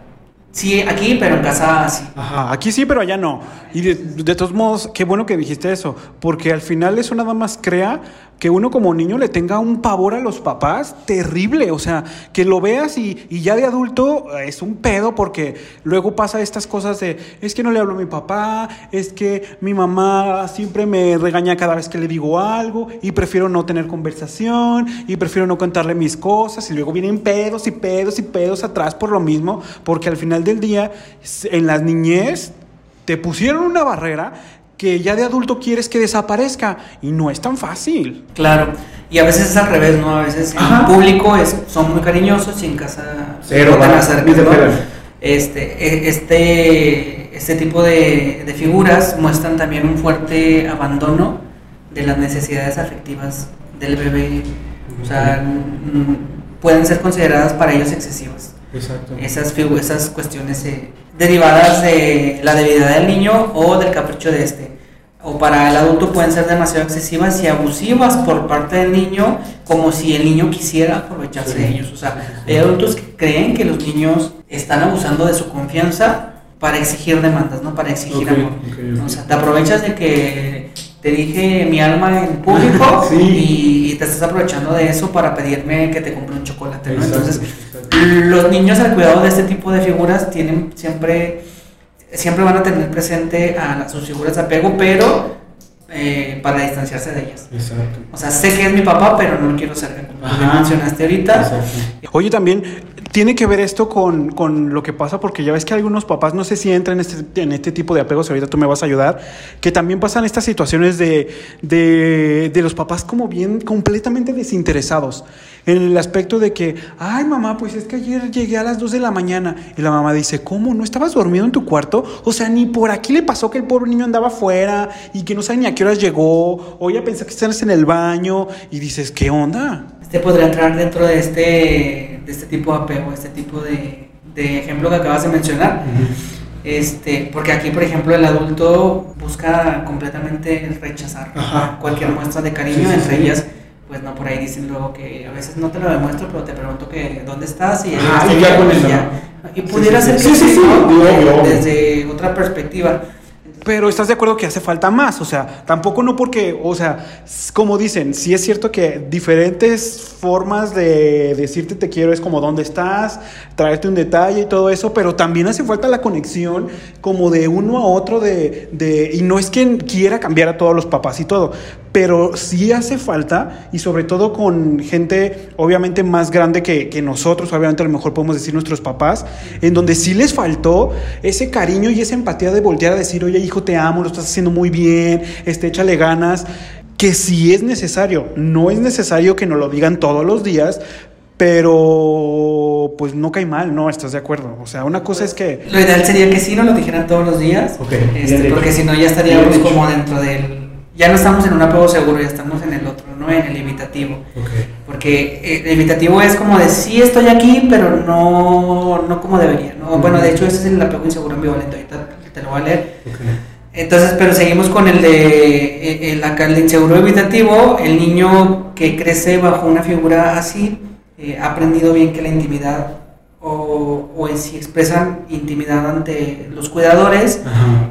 Sí, aquí, pero en casa sí. Ajá, aquí sí, pero allá no. Y de, de, todos modos, qué bueno que dijiste eso, porque al final eso nada más crea que uno como niño le tenga un pavor a los papás terrible, o sea, que lo veas y, y, ya de adulto es un pedo porque luego pasa estas cosas de, es que no le hablo a mi papá, es que mi mamá siempre me regaña cada vez que le digo algo y prefiero no tener conversación y prefiero no contarle mis cosas y luego vienen pedos y pedos y pedos atrás por lo mismo, porque al final del día en las niñez te pusieron una barrera que ya de adulto quieres que desaparezca y no es tan fácil. Claro, y a veces es al revés, ¿no? A veces en público es, son muy cariñosos y en casa Cero, no Este, e, este, este tipo de, de, figuras muestran también un fuerte abandono de las necesidades afectivas del bebé. O sea, pueden ser consideradas para ellos excesivas. Esas, esas cuestiones eh, derivadas de la debilidad del niño o del capricho de este. O para el adulto pueden ser demasiado excesivas y abusivas por parte del niño, como si el niño quisiera aprovecharse de ellos. O sea, hay adultos que creen que los niños están abusando de su confianza para exigir demandas, ¿no? Para exigir amor. O sea, te aprovechas de que te dije mi alma en público y, te estás aprovechando de eso para pedirme que te compre un chocolate, ¿no? Entonces, los niños al cuidado de este tipo de figuras tienen siempre, siempre van a tener presente a sus figuras de apego, pero eh, para distanciarse de ellas. Exacto. O sea, sé que es mi papá, pero no lo quiero ser, como mencionaste ahorita. Oye, también tiene que ver esto con, con, lo que pasa, porque ya ves que algunos papás, no sé si entran en este, en este tipo de apegos, ahorita tú me vas a ayudar, que también pasan estas situaciones de, de, de los papás como bien completamente desinteresados, en el aspecto de que, ay mamá, pues es que ayer llegué a las 2 de la mañana, y la mamá dice, ¿cómo? ¿No estabas dormido en tu cuarto? O sea, ni por aquí le pasó que el pobre niño andaba afuera y que no sabe ni a qué horas llegó, o ya pensé que estás en el baño, y dices, ¿qué onda? Este podría entrar dentro de este de este tipo de apego, este tipo de, de ejemplo que acabas de mencionar. Este, porque aquí, por ejemplo, el adulto busca completamente rechazar Ajá, cualquier ajá. muestra de cariño, Sí, sí, entre sí. ellas, pues no por ahí dicen luego que a veces no te lo demuestro, pero te pregunto que dónde estás y, estoy y ya con y pudiera sí, ser sí. que Sí, desde otra perspectiva. Pero estás de acuerdo que hace falta más, o sea, tampoco no porque, o sea, como dicen, sí es cierto que diferentes formas de decirte te quiero es como dónde estás, traerte un detalle y todo eso, pero también hace falta la conexión como de uno a otro de, de y no es que quiera cambiar a todos los papás y todo, pero sí hace falta y sobre todo con gente obviamente más grande que, que nosotros, obviamente a lo mejor podemos decir nuestros papás, en donde sí les faltó ese cariño y esa empatía de voltear a decir, oye hijo, te amo, lo estás haciendo muy bien, este, échale ganas, que sí es necesario, no es necesario que nos lo digan todos los días, pero pues no cae mal, ¿no? ¿Estás de acuerdo? O sea, una cosa es que... Lo ideal sería que sí nos lo dijeran todos los días, Ok, este, porque si no ya estaríamos Bien hecho. como dentro del... Ya no estamos en un apego seguro, ya estamos en el otro, ¿no? En el evitativo. Porque eh, el evitativo es como de sí estoy aquí, pero no, no como debería, ¿no? Bueno, de hecho ese es el apego inseguro ambivalente, ahorita te lo voy a leer. Entonces, pero seguimos con el de eh, el, acá el inseguro evitativo, el niño que crece bajo una figura así, eh, ha aprendido bien que la intimidad o, o si expresan intimidad ante los cuidadores,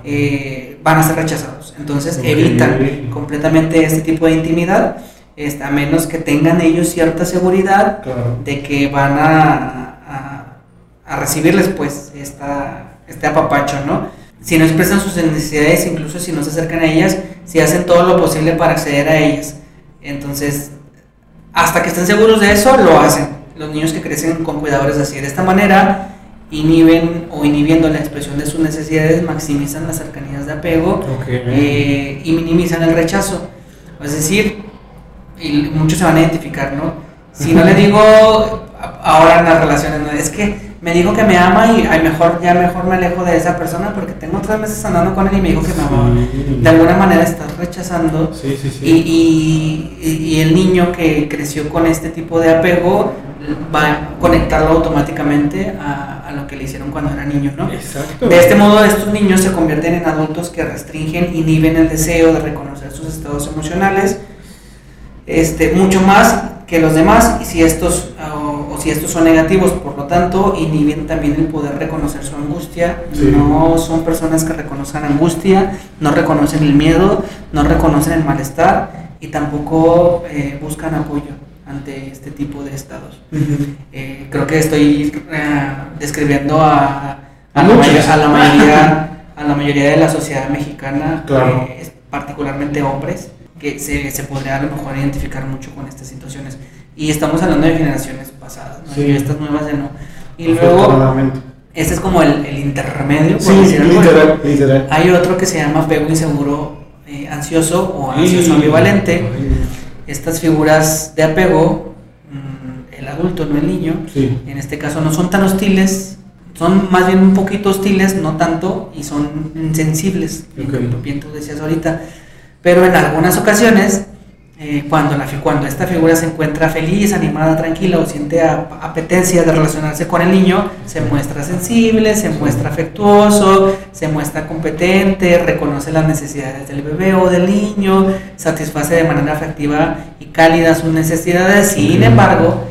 eh, van a ser rechazados. Entonces evitan completamente este tipo de intimidad, este, a menos que tengan ellos cierta seguridad Claro. de que van a, a, a recibirles pues esta, este apapacho, ¿no? Si no expresan sus necesidades, incluso si no se acercan a ellas, si hacen todo lo posible para acceder a ellas. Entonces, hasta que estén seguros de eso, lo hacen. Los niños que crecen con cuidadores así, de esta manera, inhiben o inhibiendo la expresión de sus necesidades, maximizan las cercanías de apego Ok. eh, y minimizan el rechazo. Es decir, y muchos se van a identificar, ¿no? Si no le digo ahora en las relaciones, ¿no? es que me dijo que me ama y ay, mejor ya mejor me alejo de esa persona porque tengo tres meses andando con él y me dijo que me amaba. Sí. De alguna manera estás rechazando Sí, sí, sí. y, y- el niño que creció con este tipo de apego va a conectarlo automáticamente a, a lo que le hicieron cuando era niño, ¿no? Exacto. De este modo, estos niños se convierten en adultos que restringen, inhiben el deseo de reconocer sus estados emocionales, este, mucho más que los demás, y si estos, si estos son negativos, por lo tanto, inhiben también el poder reconocer su angustia. Sí. No son personas que reconozcan angustia, no reconocen el miedo, no reconocen el malestar y tampoco eh, buscan apoyo ante este tipo de estados. Eh, creo que estoy eh, describiendo a, la a mayoría a la mayoría de la sociedad mexicana, Claro. particularmente hombres, que se, se podría a lo mejor identificar mucho con estas situaciones. Y estamos hablando de generaciones pasadas, ¿no? Sí. y estas nuevas de no. Y luego, este es como el, el intermedio, Sí, literal, literal. Hay otro que se llama apego inseguro eh, ansioso o ansioso ambivalente estas figuras de apego, mm, el adulto, no el niño, Sí. en este caso no son tan hostiles, son más bien un poquito hostiles, no tanto, y son insensibles, bien- Ok. bien tú decías ahorita, pero en algunas ocasiones, eh, cuando, la, cuando esta figura se encuentra feliz, animada, tranquila o siente ap- apetencia de relacionarse con el niño, se muestra sensible, se muestra afectuoso, se muestra competente, reconoce las necesidades del bebé o del niño, satisface de manera afectiva y cálida sus necesidades. Sin embargo,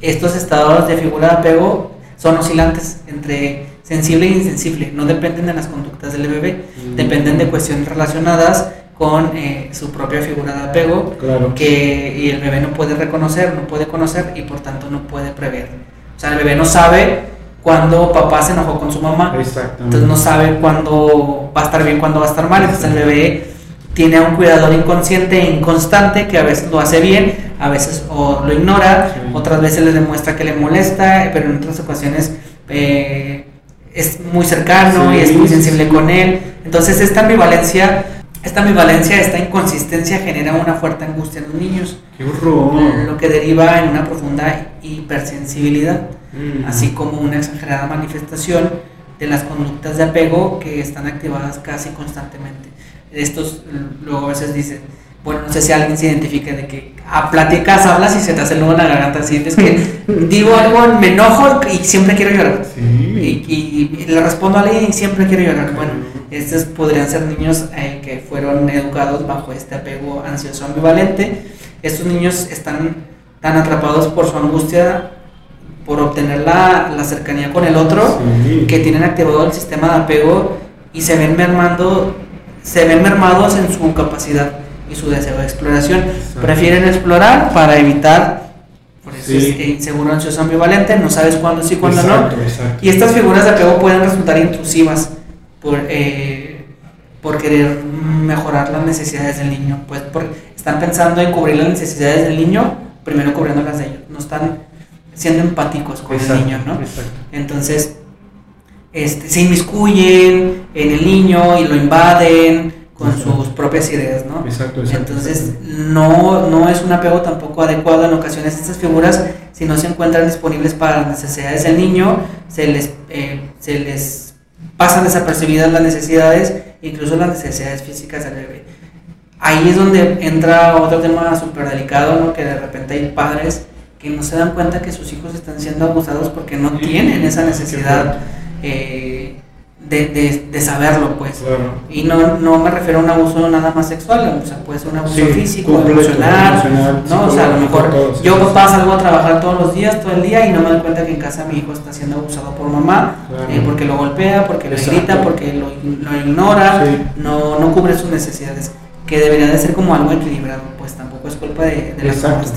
estos estados de figura de apego son oscilantes entre sensible e insensible, no dependen de las conductas del bebé, dependen de cuestiones relacionadas con eh, su propia figura de apego Claro. que y el bebé no puede reconocer, no puede conocer y por tanto no puede prever. O sea, el bebé no sabe cuándo papá se enojó con su mamá, entonces no sabe cuándo va a estar bien, cuándo va a estar mal. Entonces el bebé tiene a un cuidador inconsciente e inconstante que a veces lo hace bien, a veces o lo ignora, Sí. otras veces le demuestra que le molesta, pero en otras ocasiones eh, es muy cercano Sí, y es muy sensible sí. con él. Entonces esta ambivalencia, esta ambivalencia, esta inconsistencia genera una fuerte angustia en los niños, Qué horror. lo que deriva en una profunda hipersensibilidad Mm. así como una exagerada manifestación de las conductas de apego que están activadas casi constantemente. Estos luego a veces dicen, bueno, no sé si alguien se identifica de que a platicas, hablas y se te hace el nudo en la garganta, así es que digo algo, me enojo y siempre quiero llorar. Y, le respondo a alguien y siempre quiero llorar. Bueno, estos podrían ser niños eh, que fueron educados bajo este apego ansioso ambivalente. Estos niños están tan atrapados por su angustia por obtener la, la cercanía con el otro, que tienen activado el sistema de apego y se ven mermando, se ven mermados en su capacidad y su deseo de exploración. Prefieren explorar para evitar, por eso es inseguro, ansioso, ambivalente, no sabes cuándo sí, cuándo no. Y estas figuras de apego pueden resultar intrusivas por, eh, por querer mejorar las necesidades del niño. Pues están pensando en cubrir las necesidades del niño, primero cubriendo las de ellos. No están siendo empáticos con el niño, ¿no? Entonces, este, se inmiscuyen en el niño y lo invaden con sus propias ideas, ¿no? Exacto, exacto. Entonces, No, no es un apego tampoco adecuado en ocasiones estas figuras, si no se encuentran disponibles para las necesidades del niño, se les, eh, se les pasan desapercibidas las necesidades, incluso las necesidades físicas del bebé. Ahí es donde entra otro tema súper delicado, ¿no? Que de repente hay padres que no se dan cuenta que sus hijos están siendo abusados porque no tienen esa necesidad eh, de, de, saberlo, pues. Y no, no me refiero a un abuso nada más sexual, o sea, puede ser un abuso físico, emocional, ¿no? O sea, a lo mejor yo papá salgo a trabajar todos los días, todo el día, y no me doy cuenta que en casa mi hijo está siendo abusado por mamá, eh, porque lo golpea, porque lo grita, porque lo, lo ignora, no, no cubre sus necesidades que debería de ser como algo equilibrado, pues tampoco es culpa de, de la exacto,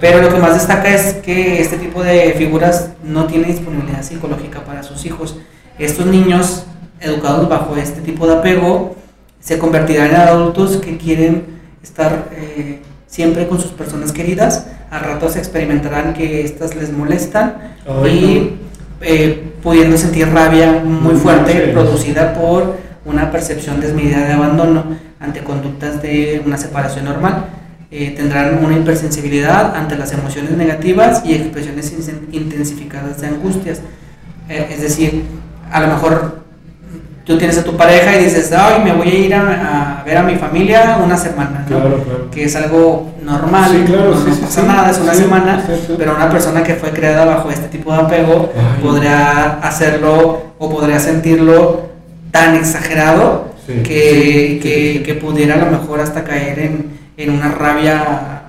Pero lo que más destaca es que este tipo de figuras no tiene disponibilidad psicológica para sus hijos. Estos niños educados bajo este tipo de apego se convertirán en adultos que quieren estar eh, siempre con sus personas queridas, a ratos experimentarán que estas les molestan y eh, pudiendo sentir rabia muy fuerte producida por una percepción desmedida de abandono ante conductas de una separación normal. Eh, tendrán una hipersensibilidad ante las emociones negativas y expresiones intensificadas de angustias. Eh, es decir, a lo mejor tú tienes a tu pareja y dices, ay, me voy a ir a, ver a mi familia una semana, ¿no? que es algo normal, no, pasa nada, es una semana, pero una persona que fue creada bajo este tipo de apego podría hacerlo o podría sentirlo tan exagerado que, que, pudiera a lo mejor hasta caer en, en una rabia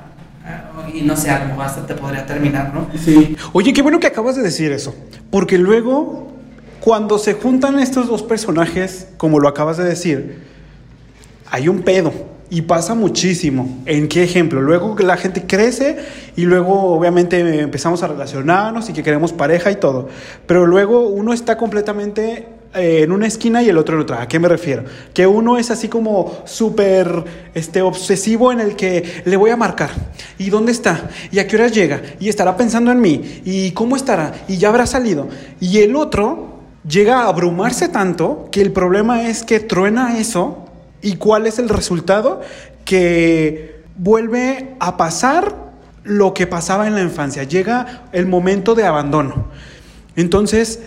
y no sé, a lo mejor hasta te podría terminar, ¿no? Sí. Oye, qué bueno que acabas de decir eso, porque luego, cuando se juntan estos dos personajes, como lo acabas de decir, hay un pedo. Y pasa muchísimo. ¿En qué ejemplo? Luego la gente crece y luego obviamente empezamos a relacionarnos y que queremos pareja y todo. Pero luego uno está completamente eh, en una esquina y el otro en otra. ¿A qué me refiero? Que uno es así como súper este, obsesivo en el que le voy a marcar. ¿Y dónde está? ¿Y a qué hora llega? ¿Y estará pensando en mí? ¿Y cómo estará? ¿Y ya habrá salido? Y el otro llega a abrumarse tanto que el problema es que truena eso. ¿Y cuál es el resultado? Que vuelve a pasar lo que pasaba en la infancia. Llega el momento de abandono. Entonces,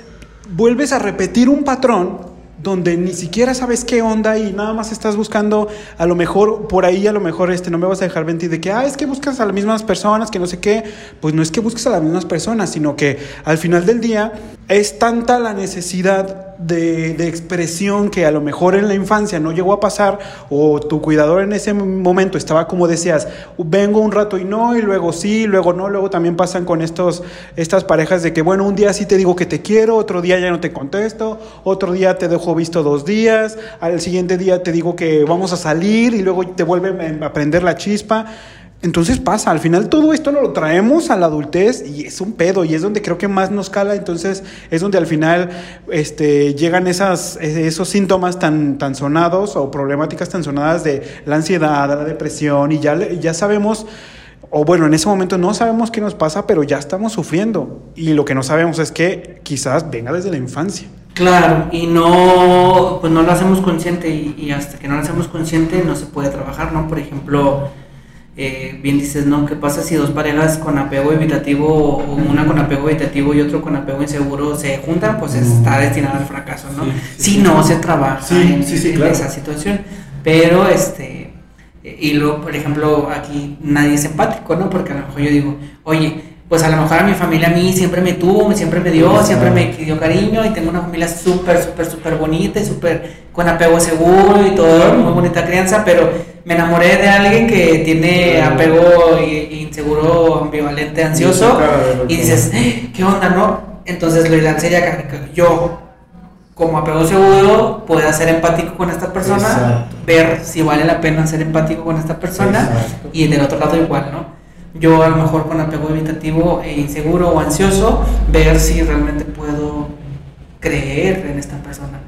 vuelves a repetir un patrón donde ni siquiera sabes qué onda y nada más estás buscando, a lo mejor por ahí, a lo mejor este, no me vas a dejar mentir de que, ah, es que buscas a las mismas personas, que no sé qué, pues no es que busques a las mismas personas, sino que al final del día es tanta la necesidad de, de, expresión que a lo mejor en la infancia no llegó a pasar o tu cuidador en ese momento estaba como decías, vengo un rato y no, y luego sí, luego no, luego también pasan con estos, estas parejas de que, bueno, un día sí te digo que te quiero, otro día ya no te contesto, otro día te dejo visto dos días, al siguiente día te digo que vamos a salir y luego te vuelve a prender la chispa. Entonces pasa, al final todo esto lo traemos a la adultez y es un pedo y es donde creo que más nos cala, entonces es donde al final este, llegan esas, esos síntomas tan, tan sonados o problemáticas tan sonadas de la ansiedad, la depresión y ya, ya sabemos, o bueno, en ese momento no sabemos qué nos pasa, pero ya estamos sufriendo y lo que no sabemos es que quizás venga desde la infancia. Claro, y no, pues no lo hacemos consciente y, y hasta que no lo hacemos consciente no se puede trabajar, ¿no? Por ejemplo eh, bien dices, ¿no? ¿Qué pasa si dos parejas con apego evitativo, o una con apego evitativo y otro con apego inseguro se juntan? Pues está destinado al fracaso, ¿no? si no se trabaja en, esa situación. Pero este Y luego, por ejemplo, aquí nadie es empático, ¿no? Porque a lo mejor yo digo, oye, pues a lo mejor a mi familia a mí siempre me tuvo, siempre me dio, siempre me dio cariño y tengo una familia súper, súper, súper bonita y súper con apego seguro y todo, muy bonita crianza, pero me enamoré de alguien que tiene apego inseguro, ambivalente, ansioso y dices, eh, ¿qué onda, no? Entonces lo ideal sería que yo, como apego seguro, pueda ser empático con esta persona, ver si vale la pena ser empático con esta persona y del otro lado igual, ¿no? yo a lo mejor con apego evitativo e inseguro o ansioso, ver si realmente puedo creer en esta persona.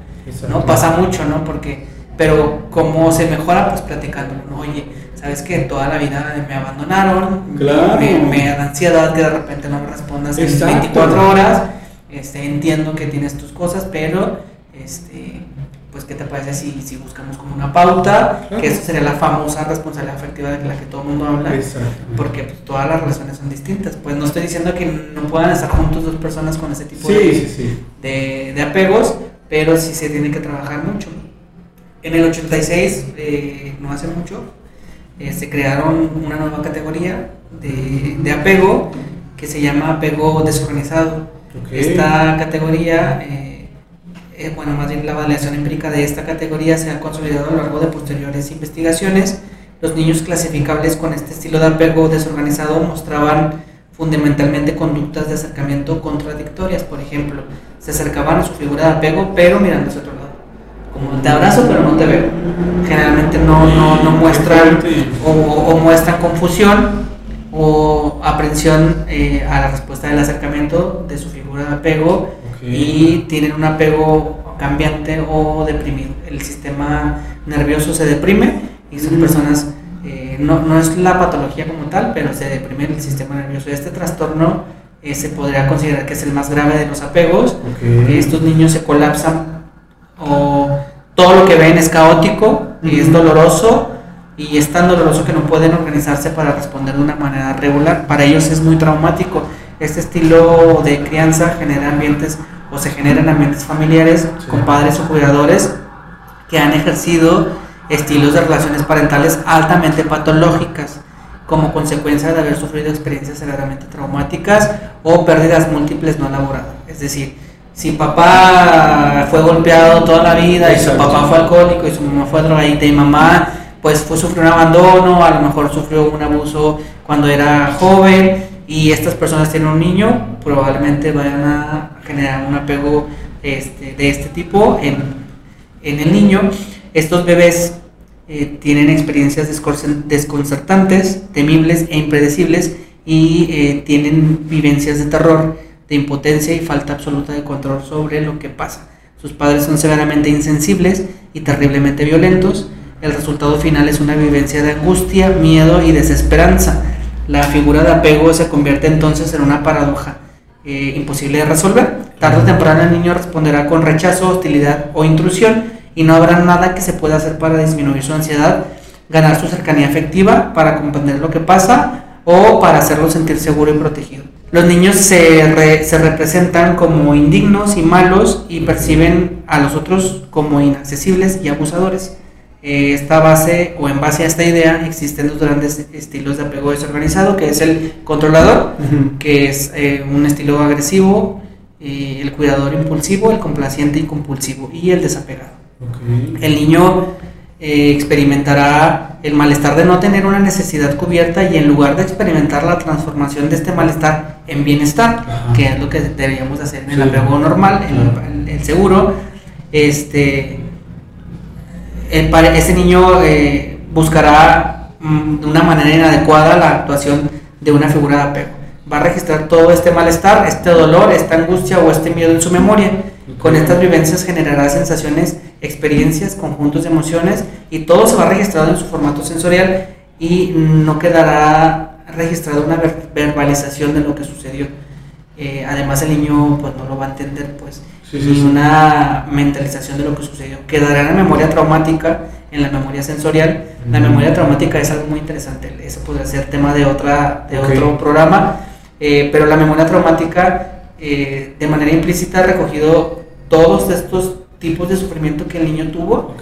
¿no? Pasa mucho, ¿no? Porque, pero como se mejora, pues platicando, ¿no? Oye, ¿sabes que Toda la vida me abandonaron, me, da ansiedad que de repente no me respondas en 24 horas, este, entiendo que tienes tus cosas, pero este, pues qué te parece si, si buscamos como una pauta, que eso sería la famosa responsabilidad afectiva de la que todo el mundo habla, porque pues, todas las relaciones son distintas. Pues no estoy diciendo que no puedan estar juntos dos personas con ese tipo de, de, apegos, pero sí se tiene que trabajar mucho. En el 86, eh, no hace mucho, eh, se crearon una nueva categoría de, de, apego que se llama apego desorganizado. Esta categoría... Eh, eh, bueno, más bien la validación empírica de esta categoría se ha consolidado a lo largo de posteriores investigaciones. Los niños clasificables con este estilo de apego desorganizado mostraban fundamentalmente conductas de acercamiento contradictorias. Por ejemplo, se acercaban a su figura de apego, pero mirando hacia otro. Como te abrazo, pero no te veo. Generalmente no, no, no muestran o, muestran confusión o aprensión eh, a la respuesta del acercamiento de su figura de apego y tienen un apego cambiante o deprimido. El sistema nervioso se deprime y son personas, eh, no, no, es la patología como tal, pero se deprime el sistema nervioso. Este trastorno eh, se podría considerar que es el más grave de los apegos. Estos niños se colapsan o todo lo que ven es caótico y es doloroso y es tan doloroso que no pueden organizarse para responder de una manera regular. Para ellos es muy traumático este estilo de crianza genera ambientes o se generan ambientes familiares con padres o cuidadores que han ejercido estilos de relaciones parentales altamente patológicas como consecuencia de haber sufrido experiencias severamente traumáticas o pérdidas múltiples no elaboradas. Es decir, si papá fue golpeado toda la vida y su papá fue alcohólico y su mamá fue drogadita y mamá pues fue sufrió un abandono, a lo mejor sufrió un abuso cuando era joven y estas personas tienen un niño, probablemente vayan a generar un apego este, de este tipo en, en, el niño. Estos bebés eh, tienen experiencias desconcertantes, temibles e impredecibles y eh, tienen vivencias de terror, de impotencia y falta absoluta de control sobre lo que pasa. Sus padres son severamente insensibles y terriblemente violentos. El resultado final es una vivencia de angustia, miedo y desesperanza la figura de apego se convierte entonces en una paradoja eh, imposible de resolver. Tarde o temprano el niño responderá con rechazo, hostilidad o intrusión y no habrá nada que se pueda hacer para disminuir su ansiedad, ganar su cercanía afectiva, para comprender lo que pasa o para hacerlo sentir seguro y protegido. Los niños se, se representan como indignos y malos y perciben a los otros como inaccesibles y abusadores. Eh, esta base o en base a esta idea existen dos grandes estilos de apego desorganizado, que es el controlador, que es eh, un estilo agresivo, eh, el cuidador impulsivo, el complaciente y compulsivo y el desapegado. El niño experimentará el malestar de no tener una necesidad cubierta y en lugar de experimentar la transformación de este malestar en bienestar, que es lo que deberíamos hacer en el apego normal, el, el seguro, este ese niño eh, buscará mm, de una manera inadecuada la actuación de una figura de apego. Va a registrar todo este malestar, este dolor, esta angustia o este miedo en su memoria. Con estas vivencias generará sensaciones, experiencias, conjuntos de emociones y todo se va registrado en su formato sensorial y no quedará registrada una verbalización de lo que sucedió. Eh, además el niño pues no lo va a entender pues ni una mentalización de lo que sucedió. Quedará en la memoria traumática, en la memoria sensorial. La memoria traumática es algo muy interesante, eso podría ser tema de, otra, de otro programa, eh, pero la memoria traumática eh, de manera implícita ha recogido todos estos tipos de sufrimiento que el niño tuvo,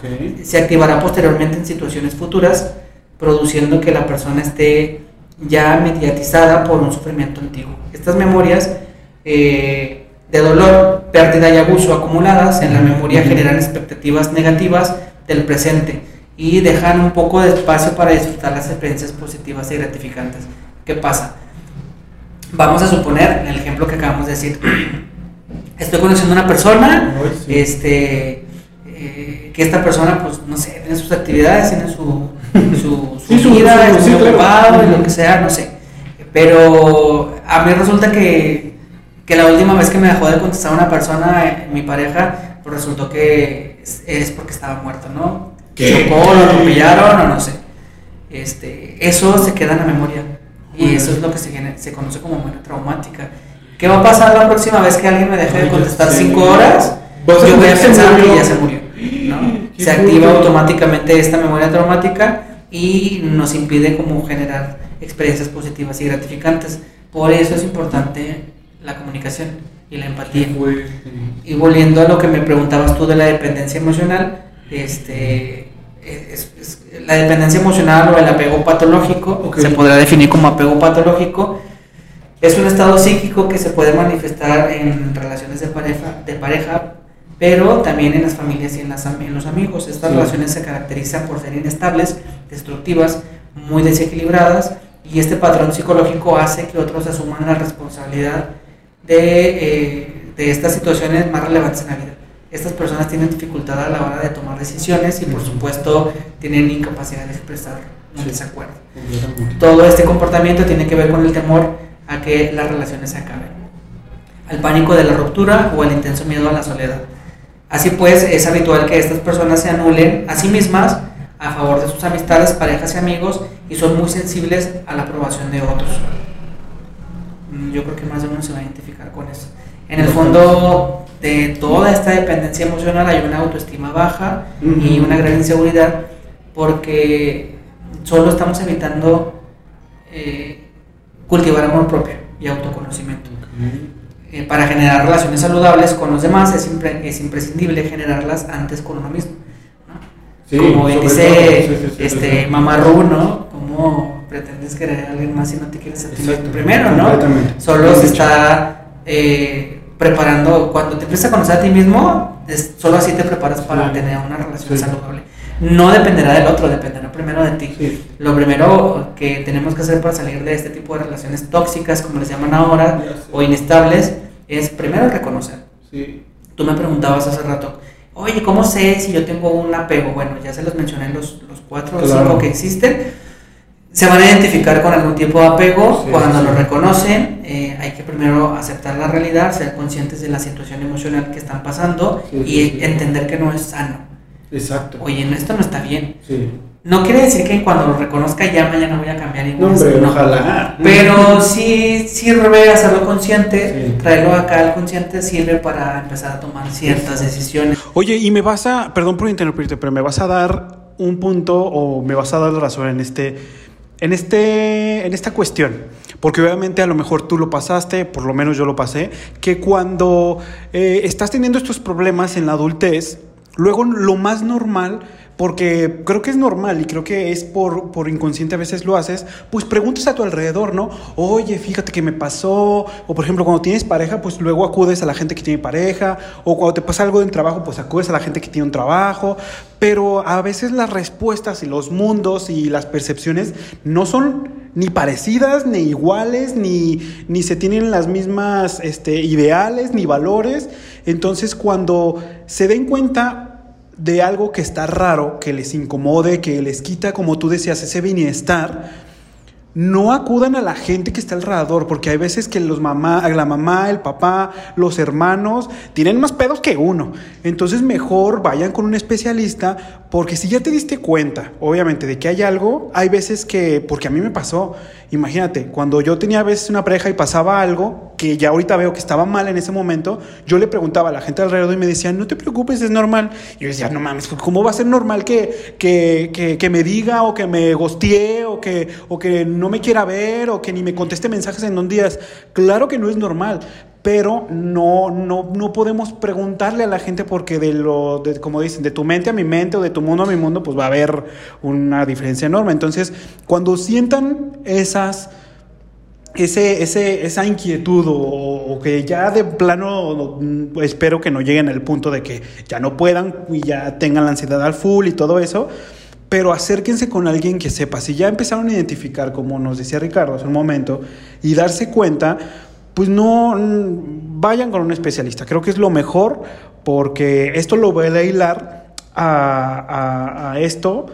se activará posteriormente en situaciones futuras produciendo que la persona esté ya mediatizada por un sufrimiento antiguo. Estas memorias eh, de dolor, pérdida y abuso acumuladas en la memoria generan expectativas negativas del presente y dejan un poco de espacio para disfrutar las experiencias positivas y gratificantes. ¿Qué pasa? Vamos a suponer, en el ejemplo que acabamos de decir, estoy conociendo a una persona, este, eh, que esta persona, pues, no sé, tiene sus actividades, tiene su, su, vida, es muy ocupado, y lo que sea, no sé. Pero a mí resulta que, que la última vez que me dejó de contestar una persona, mi pareja, pues resultó que es, porque estaba muerto, ¿no? Chocó, lo atropellaron o no sé. Este, eso se queda en la memoria. Y eso es lo que se, se conoce como memoria traumática. ¿Qué va a pasar la próxima vez que alguien me deje de contestar cinco horas? Yo voy a pensar que ya se murió. Se activa automáticamente esta memoria traumática y nos impide como generar experiencias positivas y gratificantes. Por eso es importante la comunicación y la empatía. Y volviendo a lo que me preguntabas tú de la dependencia emocional, este, la dependencia emocional o el apego patológico, se podrá definir como apego patológico, es un estado psíquico que se puede manifestar en relaciones de pareja, de pareja pero también en las familias y en, las, en los amigos. Estas relaciones se caracterizan por ser inestables, destructivas, muy desequilibradas y este patrón psicológico hace que otros asuman la responsabilidad de, eh, de estas situaciones más relevantes en la vida. Estas personas tienen dificultad a la hora de tomar decisiones y por supuesto tienen incapacidad de expresar un desacuerdo. Todo este comportamiento tiene que ver con el temor a que las relaciones se acaben, al pánico de la ruptura o al intenso miedo a la soledad. Así pues, es habitual que estas personas se anulen a sí mismas a favor de sus amistades, parejas y amigos y son muy sensibles a la aprobación de otros. Mm, yo creo que más de uno se va a identificar con eso. En el fondo de toda esta dependencia emocional hay una autoestima baja y una gran inseguridad porque solo estamos evitando eh, cultivar amor propio y autoconocimiento. Eh, para generar relaciones saludables con los demás es, es imprescindible generarlas antes con uno mismo. Como dice este, Mamarru, ¿no? ¿Cómo pretendes querer a alguien más si no te quieres a ti primero, no? Solo se está eh, preparando, cuando te empiezas a conocer a ti mismo, solo así te preparas para tener una relación saludable. No dependerá del otro, dependerá primero de ti. Lo primero que tenemos que hacer para salir de este tipo de relaciones tóxicas, como les llaman ahora, o inestables, es primero reconocer. Sí. Tú me preguntabas hace rato, oye, ¿cómo sé si yo tengo un apego? Bueno, ya se los mencioné los, los cuatro o cinco que existen. Se van a identificar con algún tipo de apego. Cuando lo reconocen, eh, hay que primero aceptar la realidad, ser conscientes de la situación emocional que están pasando y entender que no es sano. Exacto. Oye, esto no está bien. Sí. No quiere decir que cuando lo reconozca ya mañana voy a cambiar igual. No, hombre, ojalá. Pero sí sirve hacerlo consciente, traerlo acá al consciente sirve para empezar a tomar ciertas decisiones. Oye, y me vas a, perdón por interrumpirte, pero me vas a dar un punto o me vas a dar razón en este, en este, en esta cuestión. Porque obviamente a lo mejor tú lo pasaste, por lo menos yo lo pasé, que cuando eh, estás teniendo estos problemas en la adultez, luego lo más normal porque creo que es normal y creo que es por, por, inconsciente a veces lo haces, pues preguntas a tu alrededor, ¿no? Oye, fíjate que me pasó, o por ejemplo, cuando tienes pareja, pues luego acudes a la gente que tiene pareja, o cuando te pasa algo en trabajo, pues acudes a la gente que tiene un trabajo, pero a veces las respuestas y los mundos y las percepciones no son ni parecidas, ni iguales, ni, ni se tienen las mismas este, ideales, ni valores. Entonces, cuando se den cuenta de algo que está raro, que les incomode, que les quita, como tú decías, ese bienestar, no acudan a la gente que está alrededor, porque hay veces que los mamá, la mamá, el papá, los hermanos tienen más pedos que uno. Entonces mejor vayan con un especialista, porque si ya te diste cuenta, obviamente, de que hay algo, hay veces que, porque a mí me pasó, imagínate, cuando yo tenía a veces una pareja y pasaba algo, que ya ahorita veo que estaba mal en ese momento, yo le preguntaba a la gente alrededor y me decían, no te preocupes, es normal. Y yo decía, no mames, ¿cómo va a ser normal que, que, que, me diga o que me gostee o que, o que no me quiera ver o que ni me conteste mensajes en dos días? Claro que no es normal pero no, no, no podemos preguntarle a la gente porque de lo, de, como dicen, de tu mente a mi mente o de tu mundo a mi mundo, pues va a haber una diferencia enorme. Entonces, cuando sientan esas ese, ese, esa inquietud o, que ya de plano espero que no lleguen al punto de que ya no puedan y ya tengan la ansiedad al full y todo eso, pero acérquense con alguien que sepa. Si ya empezaron a identificar, como nos decía Ricardo hace un momento, y darse cuenta, pues no mm, vayan con un especialista. Creo que es lo mejor porque esto lo voy a hilar a, a esto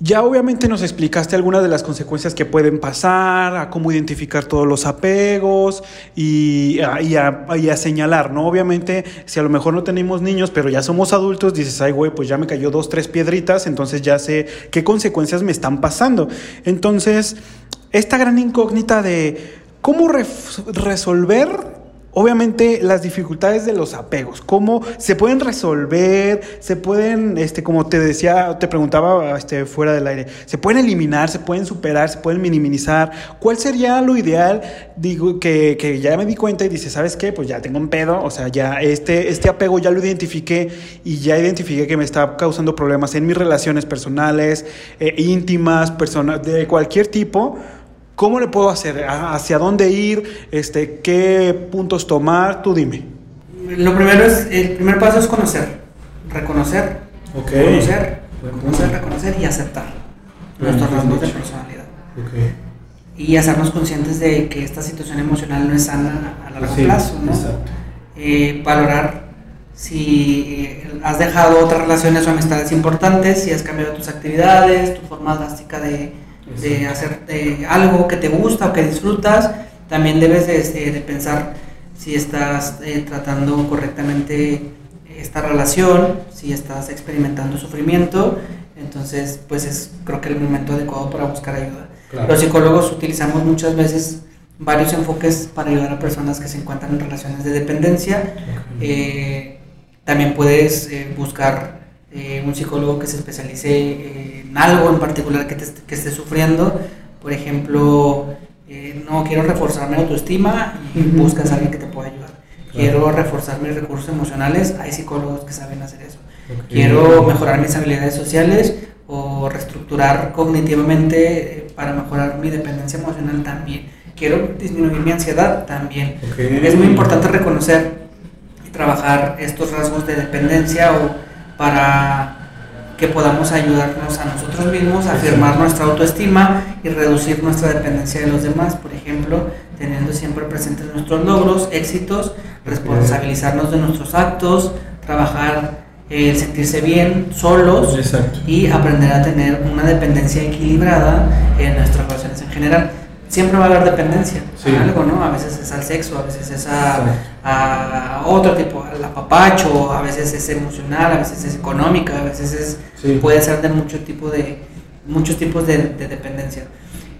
ya obviamente nos explicaste algunas de las consecuencias que pueden pasar, a cómo identificar todos los apegos y a, señalar, ¿no? Obviamente, si a lo mejor no tenemos niños, pero ya somos adultos, dices, ay, güey, pues ya me cayó dos, tres piedritas, entonces ya sé qué consecuencias me están pasando. Entonces, esta gran incógnita de cómo resolver Obviamente las dificultades de los apegos, cómo se pueden resolver, se pueden, este, como te decía, te preguntaba este, fuera del aire, se pueden eliminar, se pueden superar, se pueden minimizar. ¿Cuál sería lo ideal? Digo, que, que ya me di cuenta y dice, ¿sabes qué? Pues ya tengo un pedo, o sea, ya este, este apego ya lo identifiqué y ya identifiqué que me está causando problemas en mis relaciones personales, eh, íntimas, personas de cualquier tipo ¿Cómo le puedo hacer? ¿Hacia dónde ir? Este, ¿Qué puntos tomar? Tú dime. Lo primero es, el primer paso es conocer, reconocer, conocer, reconocer, reconocer y aceptar nuestros rasgos de personalidad. Y hacernos conscientes de que esta situación emocional no es sana a largo plazo, ¿no? Eh, valorar si eh, has dejado otras relaciones o amistades importantes, si has cambiado tus actividades, tu forma drástica de de hacer algo que te gusta o que disfrutas, también debes de, pensar si estás eh, tratando correctamente esta relación, si estás experimentando sufrimiento, entonces pues es creo que el momento adecuado para buscar ayuda. Los psicólogos utilizamos muchas veces varios enfoques para ayudar a personas que se encuentran en relaciones de dependencia. Eh, también puedes eh, buscar un psicólogo que se especialice algo en particular que, te, que esté sufriendo. Por ejemplo, eh, no quiero reforzar mi autoestima y buscas a alguien que te pueda ayudar. Quiero reforzar mis recursos emocionales, hay psicólogos que saben hacer eso. Quiero mejorar mis habilidades sociales o reestructurar cognitivamente eh, para mejorar mi dependencia emocional también. Quiero disminuir mi ansiedad también. Es muy importante reconocer y trabajar estos rasgos de dependencia o para que podamos ayudarnos a nosotros mismos a afirmar nuestra autoestima y reducir nuestra dependencia de los demás, por ejemplo, teniendo siempre presentes nuestros logros, éxitos, responsabilizarnos de nuestros actos, trabajar el sentirse bien solos y aprender a tener una dependencia equilibrada en nuestras relaciones en general siempre va a haber dependencia. A algo, ¿no? A veces es al sexo, a veces es a, otro tipo, al apapacho, a veces es emocional, a veces es económica, a veces es, puede ser de mucho tipo de, muchos tipos de, dependencia.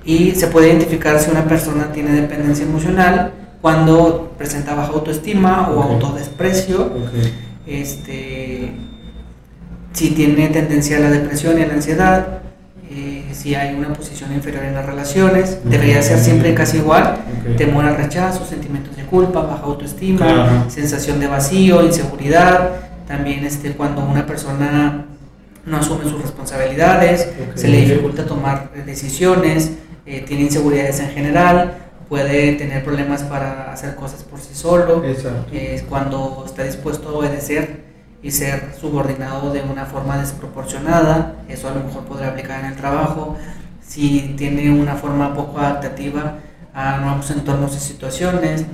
Y se puede identificar si una persona tiene dependencia emocional cuando presenta baja autoestima o autodesprecio, este, si tiene tendencia a la depresión y a la ansiedad, si hay una posición inferior en las relaciones, debería ser siempre casi igual, temor al rechazo, sentimientos de culpa, baja autoestima, sensación de vacío, inseguridad, también este, cuando una persona no asume sus responsabilidades, se le dificulta tomar decisiones, eh, tiene inseguridades en general, puede tener problemas para hacer cosas por sí solo, es cuando está dispuesto a obedecer y ser subordinado de una forma desproporcionada, eso a lo mejor podría aplicar en el trabajo, si tiene una forma poco adaptativa a nuevos entornos y situaciones,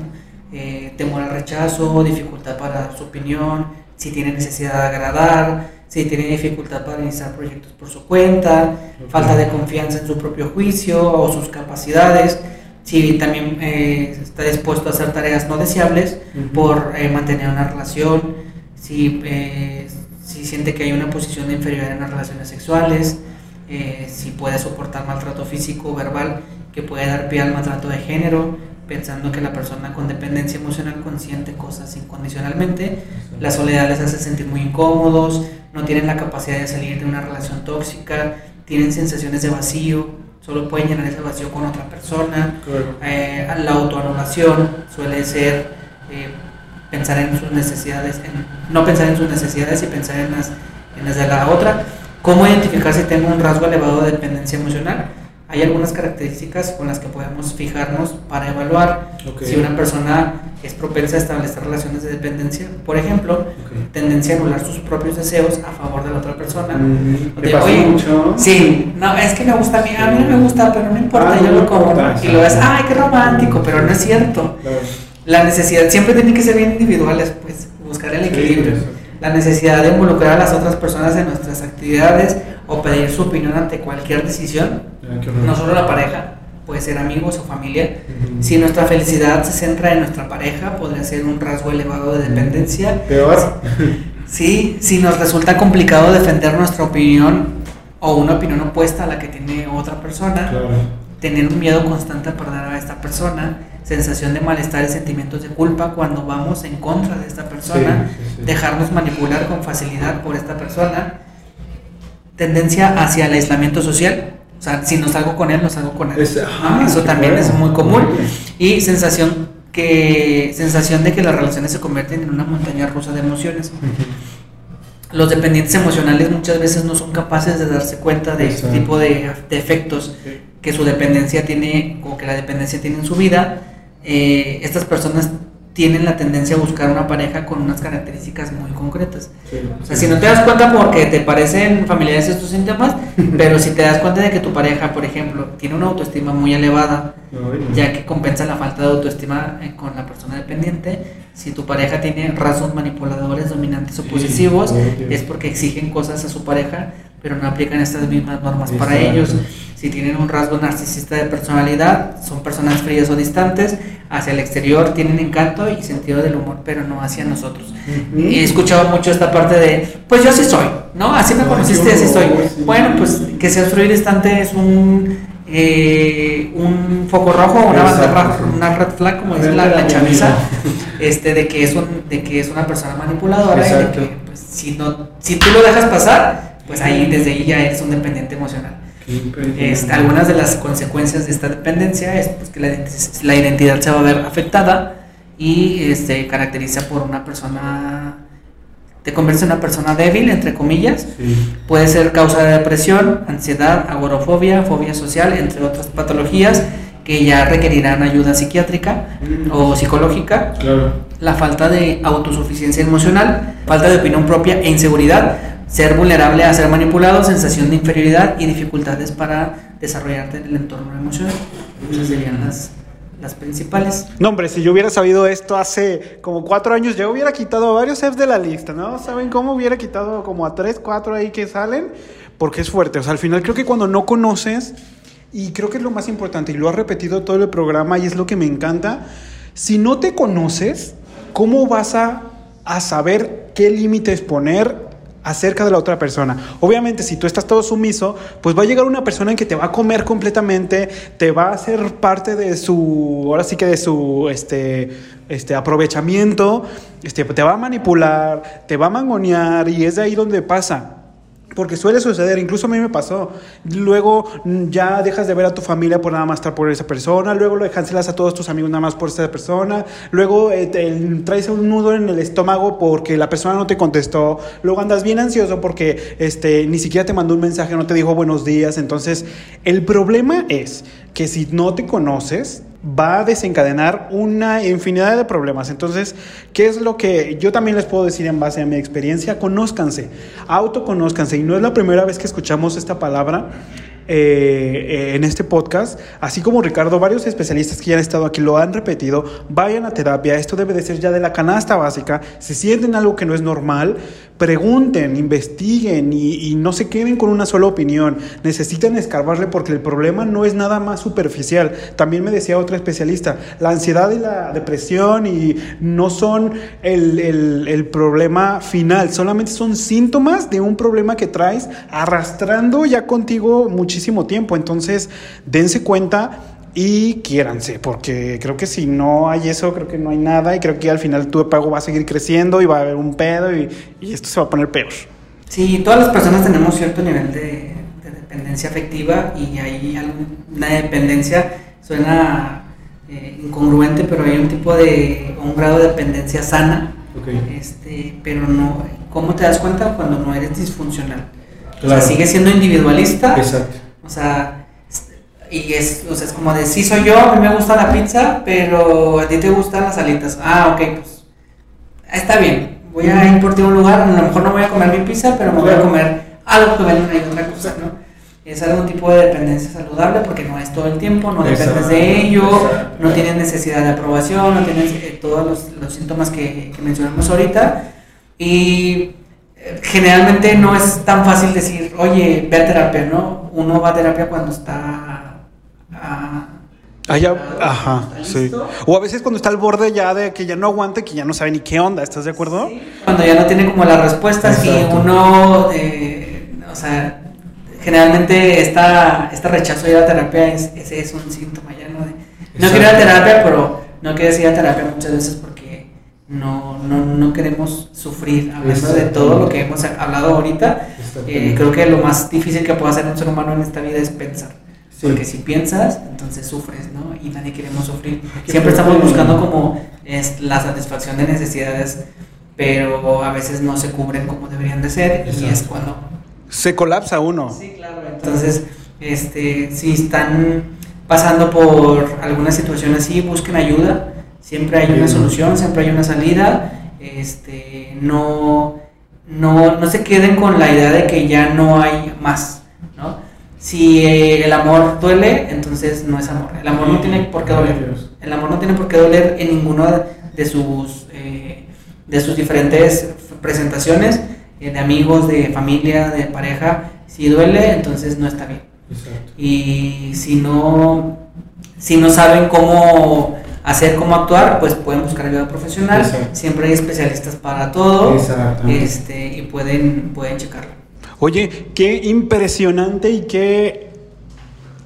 eh, temor al rechazo, dificultad para su opinión, si tiene necesidad de agradar, si tiene dificultad para iniciar proyectos por su cuenta, falta de confianza en su propio juicio o sus capacidades, si también eh, está dispuesto a hacer tareas no deseables por eh, mantener una relación, si, eh, si siente que hay una posición de inferioridad en las relaciones sexuales, eh, si puede soportar maltrato físico o verbal que puede dar pie al maltrato de género, pensando que la persona con dependencia emocional consiente cosas incondicionalmente, la soledad les hace sentir muy incómodos, no tienen la capacidad de salir de una relación tóxica, tienen sensaciones de vacío, solo pueden llenar ese vacío con otra persona, eh, la autoanulación suele ser eh, pensar en sus necesidades, no pensar en sus necesidades y pensar en las, en las de la otra. ¿Cómo identificar si tengo un rasgo elevado de dependencia emocional? Hay algunas características con las que podemos fijarnos para evaluar si una persona es propensa a establecer relaciones de dependencia. Por ejemplo, tendencia a anular sus propios deseos a favor de la otra persona. Mm, ¿Te pasa mucho? Sí, no, es que me gusta a mí, a mí no me gusta, pero no importa, ah, yo lo como. y lo ves, ay, qué romántico, pero no es cierto. La necesidad, siempre tiene que ser bien individuales, pues, buscar el equilibrio. la necesidad de involucrar a las otras personas en nuestras actividades o pedir su opinión ante cualquier decisión, ah, no solo la pareja, puede ser amigos o familia. Si nuestra felicidad se centra en nuestra pareja, podría ser un rasgo elevado de dependencia. Peor. Sí, si nos resulta complicado defender nuestra opinión o una opinión opuesta a la que tiene otra persona, tener un miedo constante a perder a esta persona, sensación de malestar y sentimientos de culpa cuando vamos en contra de esta persona, dejarnos manipular con facilidad por esta persona, tendencia hacia el aislamiento social, o sea, si no salgo con él, no salgo con él. Eso también es muy común. Y sensación, que, sensación de que las relaciones se convierten en una montaña rusa de emociones. Los dependientes emocionales muchas veces no son capaces de darse cuenta de este tipo de, de efectos que su dependencia tiene, o que la dependencia tiene en su vida. Eh, estas personas tienen la tendencia a buscar una pareja con unas características muy concretas. o sea, si no te das cuenta porque te parecen familiares estos síntomas, pero si te das cuenta de que tu pareja, por ejemplo, tiene una autoestima muy elevada, ya que compensa la falta de autoestima eh, con la persona dependiente, si tu pareja tiene rasgos manipuladores, dominantes o posesivos, es porque exigen cosas a su pareja, pero no aplican estas mismas normas para ellos. Si tienen un rasgo narcisista de personalidad, son personas frías o distantes, hacia el exterior tienen encanto y sentido del humor, pero no hacia nosotros. Y he escuchado mucho esta parte de, pues yo así soy, ¿no? Así me conociste, así soy. Bueno, pues que seas frío y distante es un, eh, un foco rojo, una, una red flag, como dice la, la chaviza, este, de, que es un, de que es una persona manipuladora y de que pues, si, no, si tú lo dejas pasar, pues ahí desde ahí ya eres un dependiente emocional. Este, algunas de las consecuencias de esta dependencia es pues, que la, identidad se va a ver afectada y este, caracteriza por una persona, te convierte en una persona débil, entre comillas. Puede ser causa de depresión, ansiedad, agorofobia, fobia social, entre otras patologías que ya requerirán ayuda psiquiátrica o psicológica. La falta de autosuficiencia emocional, falta de opinión propia e inseguridad ser vulnerable a ser manipulado, sensación de inferioridad y dificultades para desarrollarte en el entorno emocional. Esas serían las, las principales. No, hombre, si yo hubiera sabido esto hace como cuatro años, ya hubiera quitado a varios Fs de la lista, ¿no? ¿Saben cómo hubiera quitado como a tres, cuatro ahí que salen? Porque es fuerte. O sea, al final creo que cuando no conoces, y creo que es lo más importante, y lo ha repetido todo el programa, y es lo que me encanta, si no te conoces, ¿cómo vas a, a saber qué límites poner acerca de la otra persona. Obviamente, si tú estás todo sumiso, pues va a llegar una persona en que te va a comer completamente, te va a hacer parte de su, ahora sí que de su, este, este aprovechamiento, este, te va a manipular, te va a mangonear y es de ahí donde pasa. Porque suele suceder, incluso a mí me pasó. Luego mm, ya dejas de ver a tu familia por nada más estar por esa persona, luego lo cancelas a todos tus amigos nada más por esa persona, luego eh, te, traes un nudo en el estómago porque la persona no te contestó, luego andas bien ansioso porque este, ni siquiera te mandó un mensaje, no te dijo buenos días. Entonces, el problema es que si no te conoces, va a desencadenar una infinidad de problemas. Entonces, ¿qué es lo que yo también les puedo decir en base a mi experiencia? Conózcanse, autoconózcanse. Y no es la primera vez que escuchamos esta palabra. Eh, en este podcast, así como Ricardo, varios especialistas que ya han estado aquí lo han repetido, vayan a terapia, esto debe de ser ya de la canasta básica, si sienten algo que no es normal, pregunten, investiguen y, no se queden con una sola opinión. Necesitan escarbarle porque el problema no es nada más superficial. También me decía otra especialista, la ansiedad y la depresión y no son el, el problema final, solamente son síntomas de un problema que traes arrastrando ya contigo muchísimo tiempo. Entonces, dense cuenta y quiéranse, porque creo que si no hay eso, creo que no hay nada y creo que al final tu pago va a seguir creciendo y va a haber un pedo y, esto se va a poner peor. Sí, todas las personas tenemos cierto nivel de, dependencia afectiva y hay una dependencia, suena eh, incongruente, pero hay un tipo de, un grado de dependencia sana. Este, pero no, ¿cómo te das cuenta cuando no eres disfuncional? O sea, sigue siendo individualista. Exacto. O sea, y es, o sea, es como de, sí soy yo, a mí me gusta la pizza, pero a ti te gustan las alitas. Ah, ok, pues está bien. Voy a ir por ti a un lugar, a lo mejor no voy a comer mi pizza, pero me voy a comer algo que venden ahí otra cosa, ¿no? Es algún tipo de dependencia saludable porque no es todo el tiempo, no dependes de ello, no tienes necesidad de aprobación, no tienes eh, todos los, los síntomas que, que mencionamos ahorita. Y generalmente no es tan fácil decir, oye, ve a terapia, ¿no? Uno va a terapia cuando está... Ah, ajá, sí. O a veces cuando está al borde ya de que ya no aguante, que ya no sabe ni qué onda, ¿estás de acuerdo? Cuando ya no tiene como las respuestas y uno, eh, o sea, generalmente esta, este rechazo de ir a terapia es, ese es un síntoma ya, ¿no? no quiero ir a terapia, pero no quiero ir a terapia muchas veces porque no, no, no queremos sufrir, hablando de todo lo que hemos hablado ahorita. Eh, creo que lo más difícil que puede hacer un ser humano en esta vida es pensar. Porque si piensas, entonces sufres, ¿no? Y nadie queremos sufrir. Siempre estamos buscando como es la satisfacción de necesidades, pero a veces no se cubren como deberían de ser y es cuando... Se colapsa uno. Sí, claro. Entonces, este, si están pasando por alguna situación así, busquen ayuda Siempre hay una solución, siempre hay una salida. Este, no, no, no se queden con la idea de que ya no hay más. ¿no? Si eh, el amor duele, entonces no es amor. El amor no tiene por qué doler. El amor no tiene por qué doler en ninguna de sus, eh, de sus diferentes presentaciones, eh, de amigos, de familia, de pareja. Si duele, entonces no está bien. Y si no, si no saben cómo hacer cómo actuar, pues pueden buscar ayuda profesional. Siempre hay especialistas para todo. Este, y pueden, pueden checarlo. Oye, qué impresionante y qué.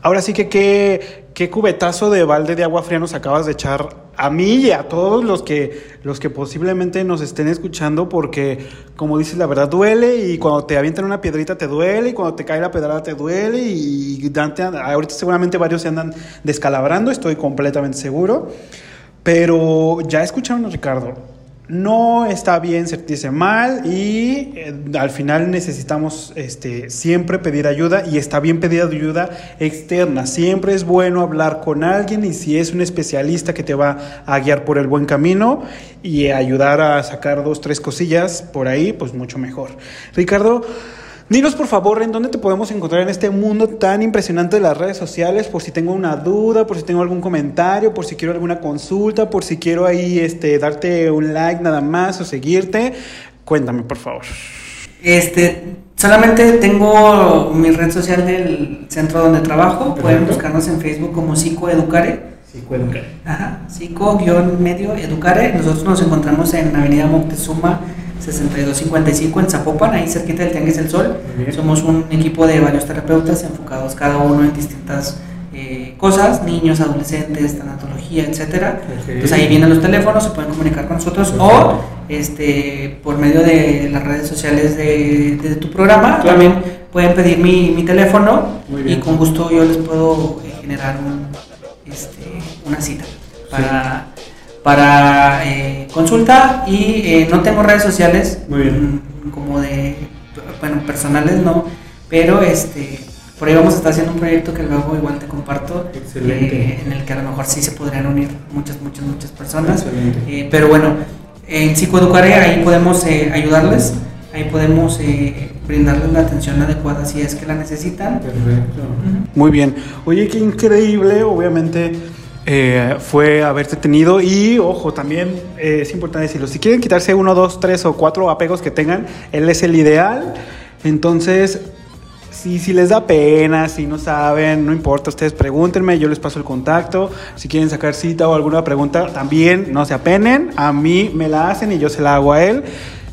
Ahora sí que qué, qué cubetazo de balde de agua fría nos acabas de echar a mí y a todos los que, los que posiblemente nos estén escuchando, porque como dices, la verdad duele y cuando te avientan una piedrita te duele y cuando te cae la pedrada te duele y Dante, ahorita seguramente varios se andan descalabrando, estoy completamente seguro, pero ya escucharon a Ricardo, no está bien sentirse mal y eh, al final necesitamos este, siempre pedir ayuda y está bien pedir ayuda externa. Siempre es bueno hablar con alguien y si es un especialista que te va a guiar por el buen camino y ayudar a sacar dos, tres cosillas por ahí, pues mucho mejor. Ricardo, Dinos por favor en dónde te podemos encontrar en este mundo tan impresionante de las redes sociales, por si tengo una duda, por si tengo algún comentario, por si quiero alguna consulta, por si quiero ahí este, darte un like nada más o seguirte. Cuéntame por favor. Este, solamente tengo mi red social del centro donde trabajo. Pueden buscarnos en Facebook como Psicoeducare. Psicoeducare. Ajá, psico-medio educare. Nosotros nos encontramos en Avenida Moctezuma 6255 en Zapopan, ahí cerquita del Tianguis del Sol. Somos un equipo de varios terapeutas enfocados cada uno en distintas eh, cosas, niños, adolescentes, tanatología, etcétera. Entonces ahí vienen los teléfonos, se pueden comunicar con nosotros o este por medio de las redes sociales de, tu programa también pueden pedir mi, mi teléfono y con gusto yo les puedo eh, generar este, una cita para para eh, consulta y eh, no tengo redes sociales mm, como de bueno personales no pero este por ahí vamos a estar haciendo un proyecto que luego igual te comparto eh, en el que a lo mejor sí se podrían unir muchas muchas muchas personas. Pero bueno en psicoeducare ahí podemos ayudarles ahí podemos brindarles la atención adecuada si es que la necesitan. Perfecto. Muy bien. Oye qué increíble obviamente eh, fue haberte tenido y, ojo, también eh, es importante decirlo, si quieren quitarse uno, dos, tres o cuatro apegos que tengan, él es el ideal. Entonces, si, si les da pena, si no saben, no importa, ustedes pregúntenme, yo les paso el contacto. Si quieren sacar cita o alguna pregunta, también no se apenen, a mí me la hacen y yo se la hago a él.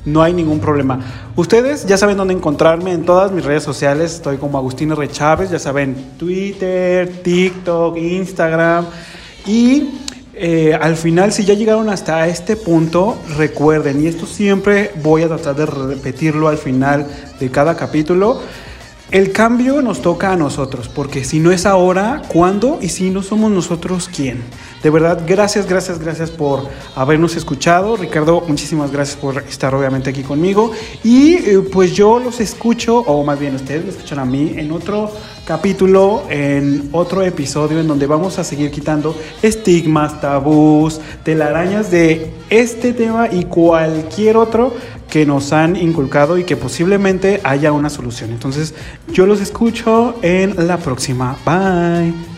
No hay ningún problema. Ustedes ya saben dónde encontrarme en todas mis redes sociales. Estoy como Agustín R. Chávez, ya saben, Twitter, TikTok, Instagram. Y eh, al final, si ya llegaron hasta este punto, recuerden, y esto siempre voy a tratar de repetirlo al final de cada capítulo, el cambio nos toca a nosotros, porque si no es ahora, ¿cuándo? Y si no somos nosotros, ¿quién? De verdad, gracias, gracias, gracias por habernos escuchado. Ricardo, muchísimas gracias por estar obviamente aquí conmigo. Y eh, pues yo los escucho, o más bien ustedes me escuchan a mí, en otro capítulo, en otro episodio en donde vamos a seguir quitando estigmas, tabús, telarañas de este tema y cualquier otro que nos han inculcado y que posiblemente haya una solución. Entonces yo los escucho en la próxima. Bye.